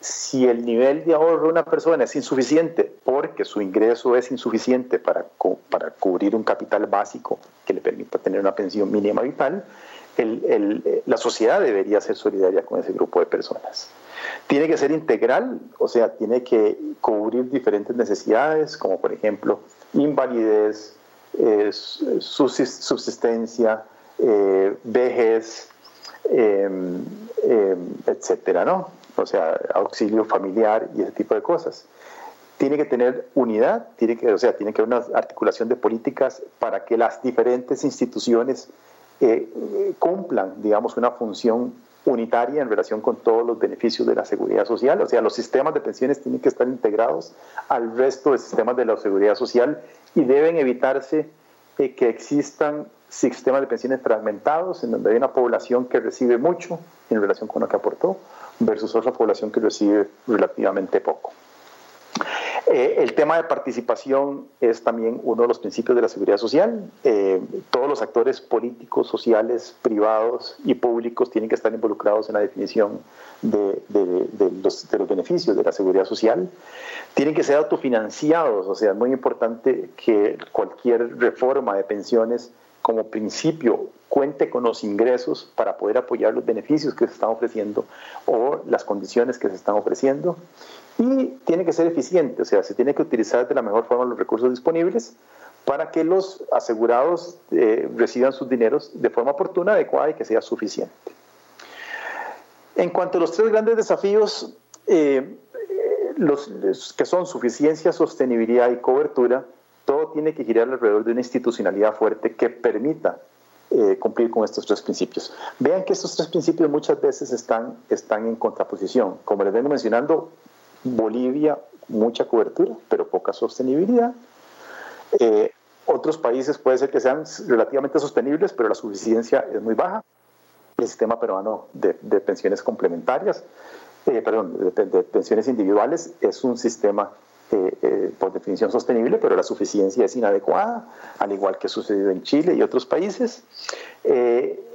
Si el nivel de ahorro de una persona es insuficiente porque su ingreso es insuficiente para, para cubrir un capital básico que le permita tener una pensión mínima vital, la sociedad debería ser solidaria con ese grupo de personas. Tiene que ser integral, o sea, tiene que cubrir diferentes necesidades, como por ejemplo invalidez, subsistencia, eh, vejez, em, em, etcétera, ¿no? O sea, auxilio familiar y ese tipo de cosas. Tiene que tener unidad, tiene que, o sea, tiene que haber una articulación de políticas para que las diferentes instituciones eh, cumplan, digamos, una función unitaria en relación con todos los beneficios de la seguridad social. O sea, los sistemas de pensiones tienen que estar integrados al resto de sistemas de la seguridad social y deben evitarse eh, que existan sistemas de pensiones fragmentados en donde hay una población que recibe mucho en relación con lo que aportó versus otra población que recibe relativamente poco. Eh, el tema de participación es también uno de los principios de la seguridad social. Eh, todos los actores políticos, sociales, privados y públicos tienen que estar involucrados en la definición de, los, de, los, beneficios de la seguridad social. Tienen que ser autofinanciados, o sea, es muy importante que cualquier reforma de pensiones como principio cuente con los ingresos para poder apoyar los beneficios que se están ofreciendo o las condiciones que se están ofreciendo y tiene que ser eficiente, o sea, se tiene que utilizar de la mejor forma los recursos disponibles para que los asegurados eh, reciban sus dineros de forma oportuna, adecuada y que sea suficiente. En cuanto a los tres grandes desafíos, eh, los, que son suficiencia, sostenibilidad y cobertura, todo tiene que girar alrededor de una institucionalidad fuerte que permita eh, cumplir con estos tres principios. Vean que estos tres principios muchas veces están, están en contraposición. Como les vengo mencionando, Bolivia, mucha cobertura, pero poca sostenibilidad. Eh, otros países puede ser que sean relativamente sostenibles, pero la suficiencia es muy baja. El sistema peruano de, pensiones complementarias, eh, perdón, de, pensiones individuales es un sistema eh, por definición sostenible, pero la suficiencia es inadecuada, al igual que ha sucedido en Chile y otros países.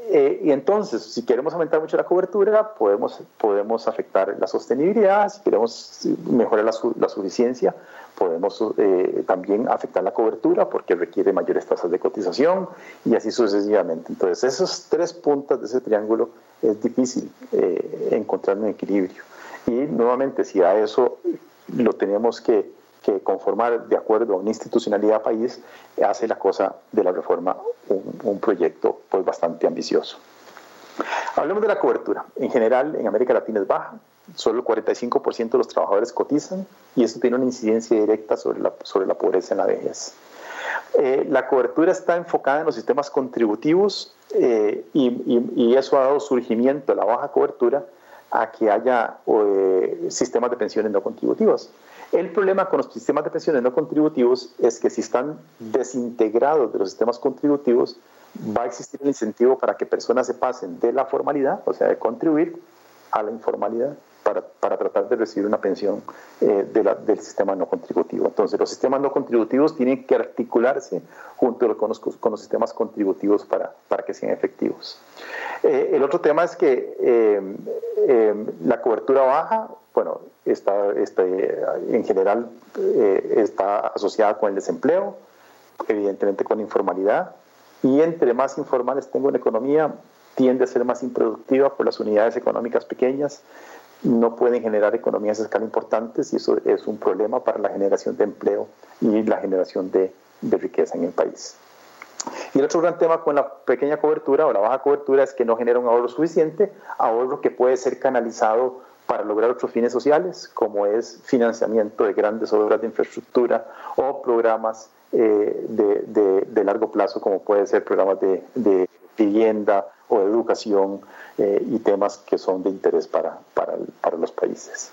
Eh, y entonces, si queremos aumentar mucho la cobertura, podemos, podemos afectar la sostenibilidad, si queremos mejorar la, la suficiencia, podemos eh, también afectar la cobertura porque requiere mayores tasas de cotización y así sucesivamente. Entonces, esos tres puntas de ese triángulo es difícil eh, encontrar un equilibrio. Y nuevamente, si a eso lo tenemos que que conformar de acuerdo a una institucionalidad país hace la cosa de la reforma un, proyecto pues bastante ambicioso. Hablemos de la cobertura. En general, en América Latina es baja. Solo el 45% de los trabajadores cotizan y eso tiene una incidencia directa sobre la, sobre la pobreza en la vejez. Eh, la cobertura está enfocada en los sistemas contributivos eh, y, eso ha dado surgimiento a la baja cobertura a que haya eh, sistemas de pensiones no contributivas. El problema con los sistemas de pensiones no contributivos es que si están desintegrados de los sistemas contributivos, va a existir el incentivo para que personas se pasen de la formalidad, o sea, de contribuir, a la informalidad para, para tratar de recibir una pensión eh, del sistema no contributivo. Entonces, los sistemas no contributivos tienen que articularse junto con los, con los sistemas contributivos para, para que sean efectivos. Eh, el otro tema es que eh, la cobertura baja, bueno, está, está en general está asociada con el desempleo, evidentemente con informalidad, y entre más informales tengo una economía, tiende a ser más improductiva por las unidades económicas pequeñas, no pueden generar economías de escala importantes y eso es un problema para la generación de empleo y la generación de, de riqueza en el país. Y el otro gran tema con la pequeña cobertura o la baja cobertura es que no genera un ahorro suficiente, ahorro que puede ser canalizado para lograr otros fines sociales, como es financiamiento de grandes obras de infraestructura o programas eh, de, largo plazo, como puede ser programas de, vivienda o educación eh, y temas que son de interés para, los países.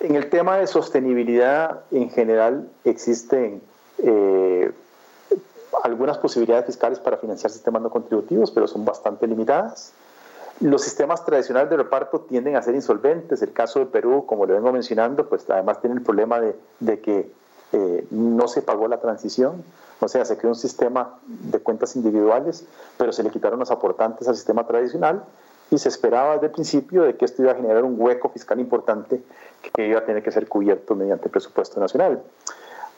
En el tema de sostenibilidad, en general, existen eh, algunas posibilidades fiscales para financiar sistemas no contributivos, pero son bastante limitadas. Los sistemas tradicionales de reparto tienden a ser insolventes. El caso de Perú, como lo vengo mencionando, pues además tiene el problema de, que eh, no se pagó la transición, o sea, se creó un sistema de cuentas individuales, pero se le quitaron los aportantes al sistema tradicional y se esperaba desde el principio de que esto iba a generar un hueco fiscal importante que iba a tener que ser cubierto mediante presupuesto nacional.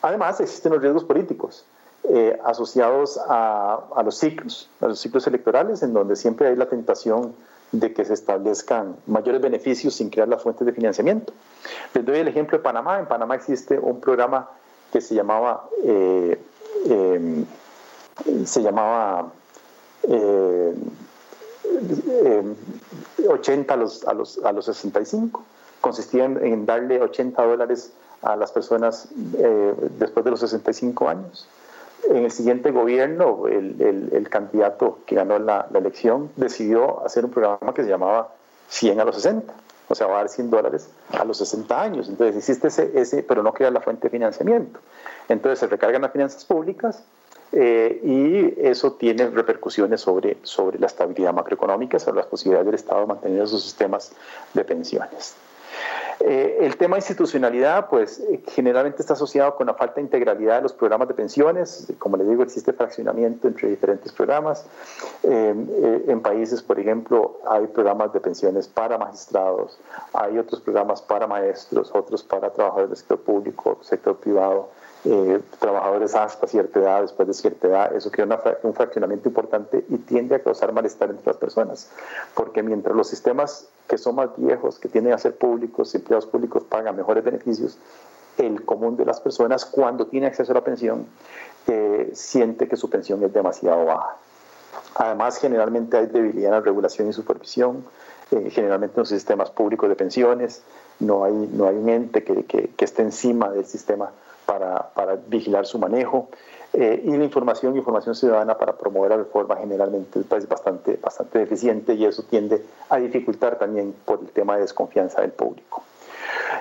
Además, existen los riesgos políticos eh, asociados a, a, los ciclos, a los ciclos electorales, en donde siempre hay la tentación de que se establezcan mayores beneficios sin crear las fuentes de financiamiento. Les doy el ejemplo de Panamá. En Panamá existe un programa que se llamaba, eh, em, se llamaba 80 em, a los, a, los, a los 65. Consistía en, darle 80 dólares a las personas eh, después de los 65 años. En el siguiente gobierno, el, el, candidato que ganó la, elección decidió hacer un programa que se llamaba 100 a los 60 o sea, va a dar 100 dólares a los 60 años. Entonces existe ese, ese pero no crea la fuente de financiamiento. Entonces se recargan las finanzas públicas eh, y eso tiene repercusiones sobre, sobre la estabilidad macroeconómica, sobre las posibilidades del Estado de mantener sus sistemas de pensiones. Eh, el tema de institucionalidad, pues eh, generalmente está asociado con la falta de integralidad de los programas de pensiones. Como les digo, existe fraccionamiento entre diferentes programas. Eh, en países, por ejemplo, hay programas de pensiones para magistrados, hay otros programas para maestros, otros para trabajadores del sector público, sector privado. Eh, trabajadores hasta cierta edad, después de cierta edad, eso crea un fraccionamiento importante y tiende a causar malestar entre las personas, porque mientras los sistemas que son más viejos, que tienden a ser públicos, empleados públicos pagan mejores beneficios, el común de las personas cuando tiene acceso a la pensión eh, siente que su pensión es demasiado baja. Además, generalmente hay debilidad en la regulación y supervisión, eh, generalmente en los sistemas públicos de pensiones, no hay, no hay un ente que, que, que esté encima del sistema para, para vigilar su manejo. Eh, y la información, información ciudadana para promover la reforma generalmente es bastante, bastante deficiente y eso tiende a dificultar también por el tema de desconfianza del público.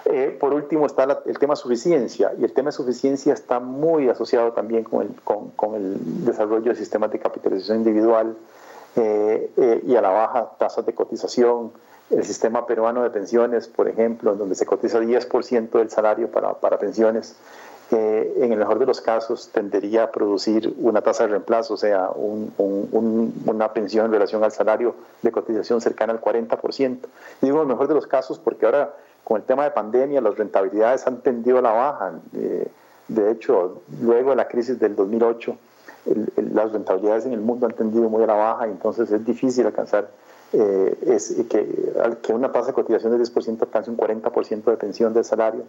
Eh, por último está el tema suficiencia y el tema de suficiencia está muy asociado también con el, con, con el desarrollo de sistemas de capitalización individual eh, y a la baja tasas de cotización, el sistema peruano de pensiones, por ejemplo, en donde se cotiza 10% del salario para, para pensiones, en el mejor de los casos tendería a producir una tasa de reemplazo, o sea, una pensión en relación al salario de cotización cercana al 40%. digo en el mejor de los casos porque ahora con el tema de pandemia las rentabilidades han tendido a la baja. Eh, de hecho, luego de la crisis del 2008, las rentabilidades en el mundo han tendido muy a la baja y entonces es difícil alcanzar eh, es que, que, una tasa de cotización de 10% alcance un 40% de pensión del salario,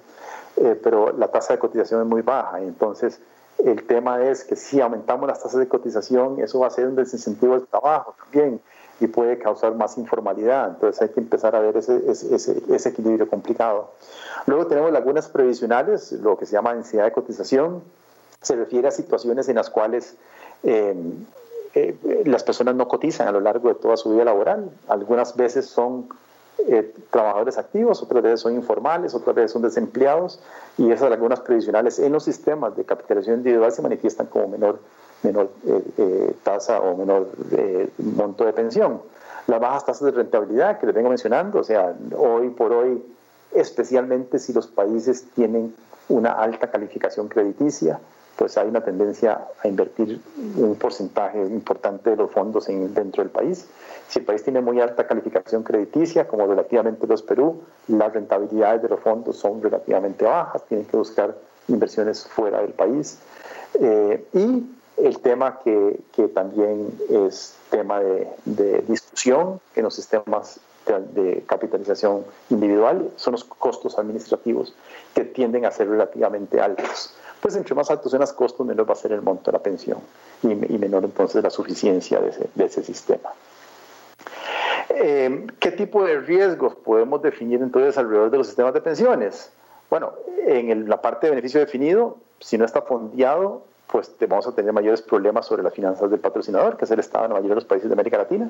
eh, pero la tasa de cotización es muy baja. Entonces, el tema es que si aumentamos las tasas de cotización, eso va a ser un desincentivo del trabajo también y puede causar más informalidad. Entonces hay que empezar a ver ese, ese, ese equilibrio complicado. Luego tenemos lagunas previsionales, lo que se llama densidad de cotización. Se refiere a situaciones en las cuales eh, eh, las personas no cotizan a lo largo de toda su vida laboral. Algunas veces son eh, trabajadores activos, otras veces son informales, otras veces son desempleados y esas lagunas previsionales en los sistemas de capitalización individual se manifiestan como menor, menor eh, tasa o menor monto de pensión. Las bajas tasas de rentabilidad que les vengo mencionando, o sea, hoy por hoy, especialmente si los países tienen una alta calificación crediticia, pues hay una tendencia a invertir un porcentaje importante de los fondos en, dentro del país. Si el país tiene muy alta calificación crediticia, como relativamente los Perú, las rentabilidades de los fondos son relativamente bajas, tienen que buscar inversiones fuera del país. Eh, y el tema que, que, también es tema de, de discusión en los sistemas de capitalización individual son los costos administrativos que tienden a ser relativamente altos pues entre más altos sean los costos, menor va a ser el monto de la pensión y, menor entonces la suficiencia de ese, sistema. Eh, ¿Qué tipo de riesgos podemos definir entonces alrededor de los sistemas de pensiones? Bueno, en la parte de beneficio definido, si no está fondeado, pues vamos a tener mayores problemas sobre las finanzas del patrocinador, que es el Estado en la mayoría de los países de América Latina,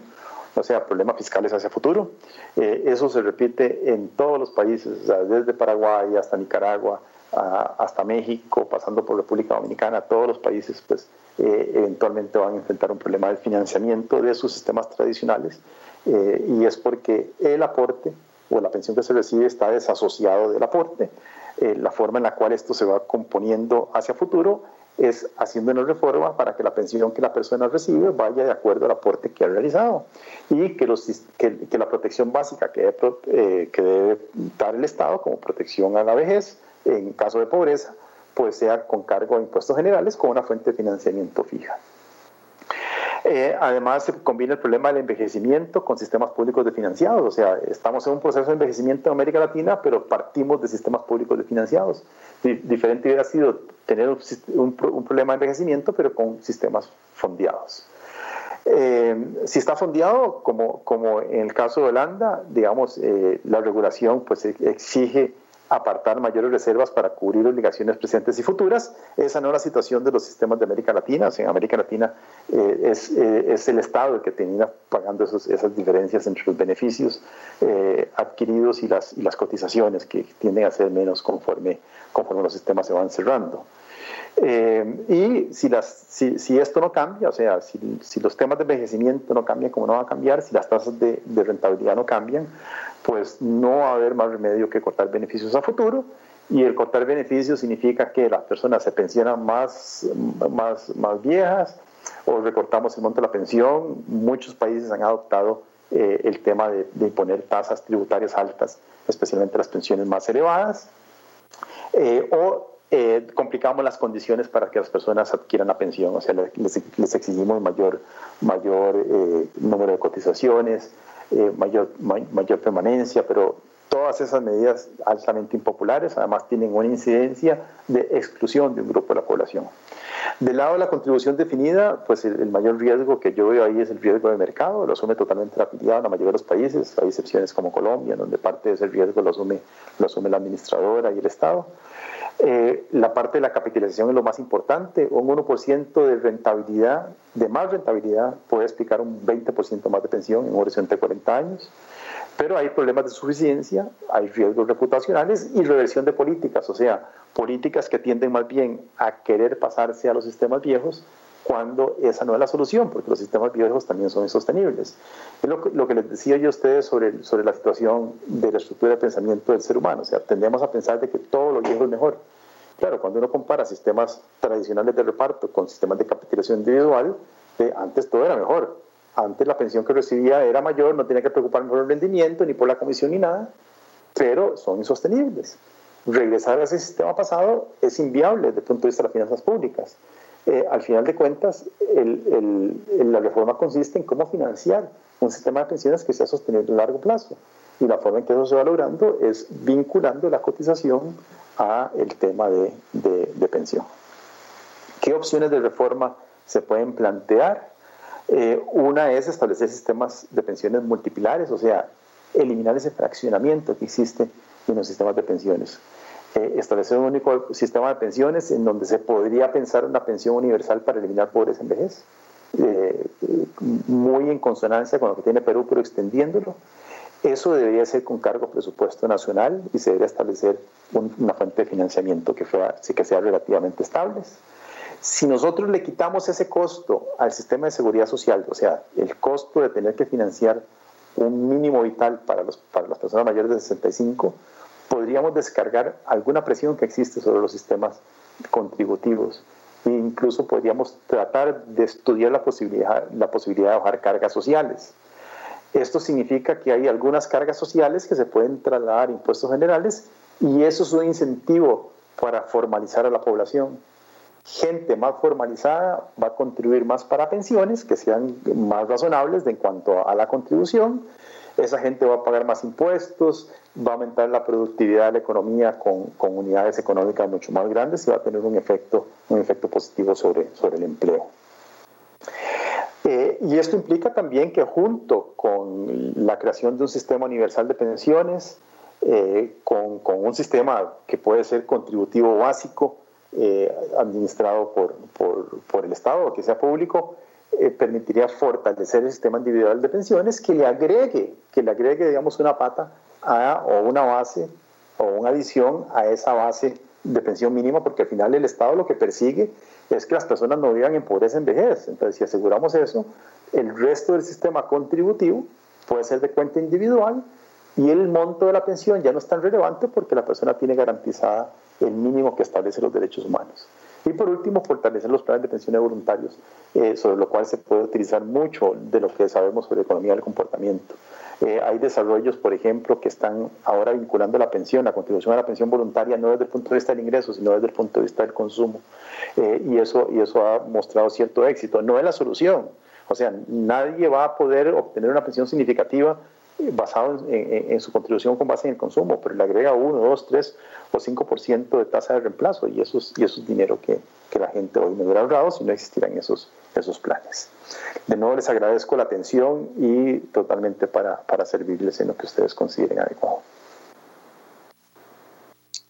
o sea, problemas fiscales hacia futuro. Eh, eso se repite en todos los países, desde Paraguay hasta Nicaragua, hasta México, pasando por República Dominicana, todos los países pues eh, eventualmente van a enfrentar un problema de financiamiento de sus sistemas tradicionales eh, y es porque el aporte o la pensión que se recibe está desasociado del aporte. Eh, la forma en la cual esto se va componiendo hacia futuro es haciendo una reforma para que la pensión que la persona recibe vaya de acuerdo al aporte que ha realizado y que, los, que, la protección básica que debe, que debe dar el Estado como protección a la vejez en caso de pobreza, pues sea con cargo de impuestos generales con una fuente de financiamiento fija. Eh, además, se combina el problema del envejecimiento con sistemas públicos de financiados. O sea, estamos en un proceso de envejecimiento en América Latina, pero partimos de sistemas públicos de financiados. diferente hubiera sido tener un, problema de envejecimiento, pero con sistemas fondeados. Eh, si está fondeado, como, en el caso de Holanda, digamos, eh, la regulación pues, exige apartar mayores reservas para cubrir obligaciones presentes y futuras. Esa no es la situación de los sistemas de América Latina. en América Latina eh, es, eh, es, el Estado el que termina pagando esos, esas diferencias entre los beneficios eh, adquiridos y las, y las cotizaciones que tienden a ser menos conforme, conforme los sistemas se van cerrando. Y si, las, si, si, esto no cambia, o sea, si, si, los temas de envejecimiento no cambian como no va a cambiar, si las tasas de, de rentabilidad no cambian, pues no va a haber más remedio que cortar beneficios a futuro. Y el cortar beneficios significa que las personas se pensionan más, más, más viejas o recortamos el monto de la pensión. Muchos países han adoptado eh, el tema de, imponer tasas tributarias altas, especialmente las pensiones más elevadas. Eh, o eh, complicamos las condiciones para que las personas adquieran la pensión, o sea, les, les exigimos mayor, mayor número de cotizaciones, eh, mayor, mayor permanencia, pero todas esas medidas altamente impopulares además tienen una incidencia de exclusión de un grupo de la población. Del lado de la contribución definida, pues el, mayor riesgo que yo veo ahí es el riesgo de mercado, lo asume totalmente la afiliado en la mayoría de los países, hay excepciones como Colombia, donde parte de ese riesgo lo asume, lo asume la administradora y el Estado. Eh, la parte de la capitalización es lo más importante. Un 1% de rentabilidad, de más rentabilidad, puede explicar un 20% más de pensión en un horizonte de 40 años. Pero hay problemas de suficiencia, hay riesgos reputacionales y reversión de políticas, o sea, políticas que tienden más bien a querer pasarse a los sistemas viejos cuando esa no es la solución, porque los sistemas viejos también son insostenibles. Es lo, lo, que les decía yo a ustedes sobre, sobre la situación de la estructura de pensamiento del ser humano. O sea, tendemos a pensar de que todo lo viejo es mejor. Claro, cuando uno compara sistemas tradicionales de reparto con sistemas de capitalización individual, de antes todo era mejor. Antes la pensión que recibía era mayor, no tenía que preocuparme por el rendimiento, ni por la comisión, ni nada, pero son insostenibles. Regresar a ese sistema pasado es inviable desde el punto de vista de las finanzas públicas. Eh, al final de cuentas, la reforma consiste en cómo financiar un sistema de pensiones que sea sostenible a largo plazo. Y la forma en que eso se va logrando es vinculando la cotización a el tema de, pensión. ¿Qué opciones de reforma se pueden plantear? Eh, una es establecer sistemas de pensiones multipilares, o sea, eliminar ese fraccionamiento que existe en los sistemas de pensiones. Eh, establecer un único sistema de pensiones en donde se podría pensar una pensión universal para eliminar pobreza en vejez, eh, muy en consonancia con lo que tiene Perú, pero extendiéndolo. Eso debería ser con cargo presupuesto nacional y se debería establecer una fuente de financiamiento que, fuera, que sea relativamente estable. Si nosotros le quitamos ese costo al sistema de seguridad social, o sea, el costo de tener que financiar un mínimo vital para, los, para las personas mayores de 65, podríamos descargar alguna presión que existe sobre los sistemas contributivos e incluso podríamos tratar de estudiar la posibilidad, la posibilidad de bajar cargas sociales. Esto significa que hay algunas cargas sociales que se pueden trasladar a impuestos generales y eso es un incentivo para formalizar a la población. Gente más formalizada va a contribuir más para pensiones que sean más razonables en cuanto a la contribución esa gente va a pagar más impuestos, va a aumentar la productividad de la economía con, con unidades económicas mucho más grandes y va a tener un efecto, un efecto positivo sobre, sobre el empleo. Eh, y esto implica también que junto con la creación de un sistema universal de pensiones, eh, con, con, un sistema que puede ser contributivo básico, eh, administrado por, por, por, el Estado o que sea público, eh, permitiría fortalecer el sistema individual de pensiones que le agregue, que le agregue, digamos, una pata o una base o una adición a esa base de pensión mínima, porque al final el Estado lo que persigue es que las personas no vivan en pobreza en vejez. Entonces, si aseguramos eso, el resto del sistema contributivo puede ser de cuenta individual y el monto de la pensión ya no es tan relevante porque la persona tiene garantizada el mínimo que establece los derechos humanos. Y por último, fortalecer los planes de pensiones voluntarios, eh, sobre lo cual se puede utilizar mucho de lo que sabemos sobre economía del comportamiento. Eh, hay desarrollos, por ejemplo, que están ahora vinculando la pensión, la contribución a la pensión voluntaria, no desde el punto de vista del ingreso, sino desde el punto de vista del consumo. Eh, y, eso, y eso ha mostrado cierto éxito. No es la solución. O sea, nadie va a poder obtener una pensión significativa basado en, su contribución con base en el consumo, pero le agrega 1, 2, 3 o 5% de tasa de reemplazo y eso es, y eso es dinero que, que, la gente hoy no hubiera ahorrado si no existieran esos, esos planes. De nuevo les agradezco la atención y totalmente para, para servirles en lo que ustedes consideren adecuado.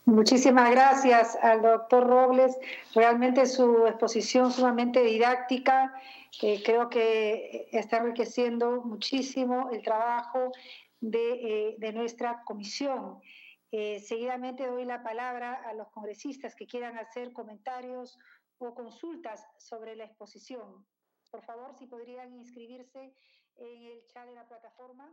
Muchísimas gracias al doctor Robles. Realmente su exposición sumamente didáctica creo que está enriqueciendo muchísimo el trabajo de, eh, nuestra comisión. Eh, seguidamente doy la palabra a los congresistas que quieran hacer comentarios o consultas sobre la exposición. Por favor, si podrían inscribirse en el chat de la plataforma.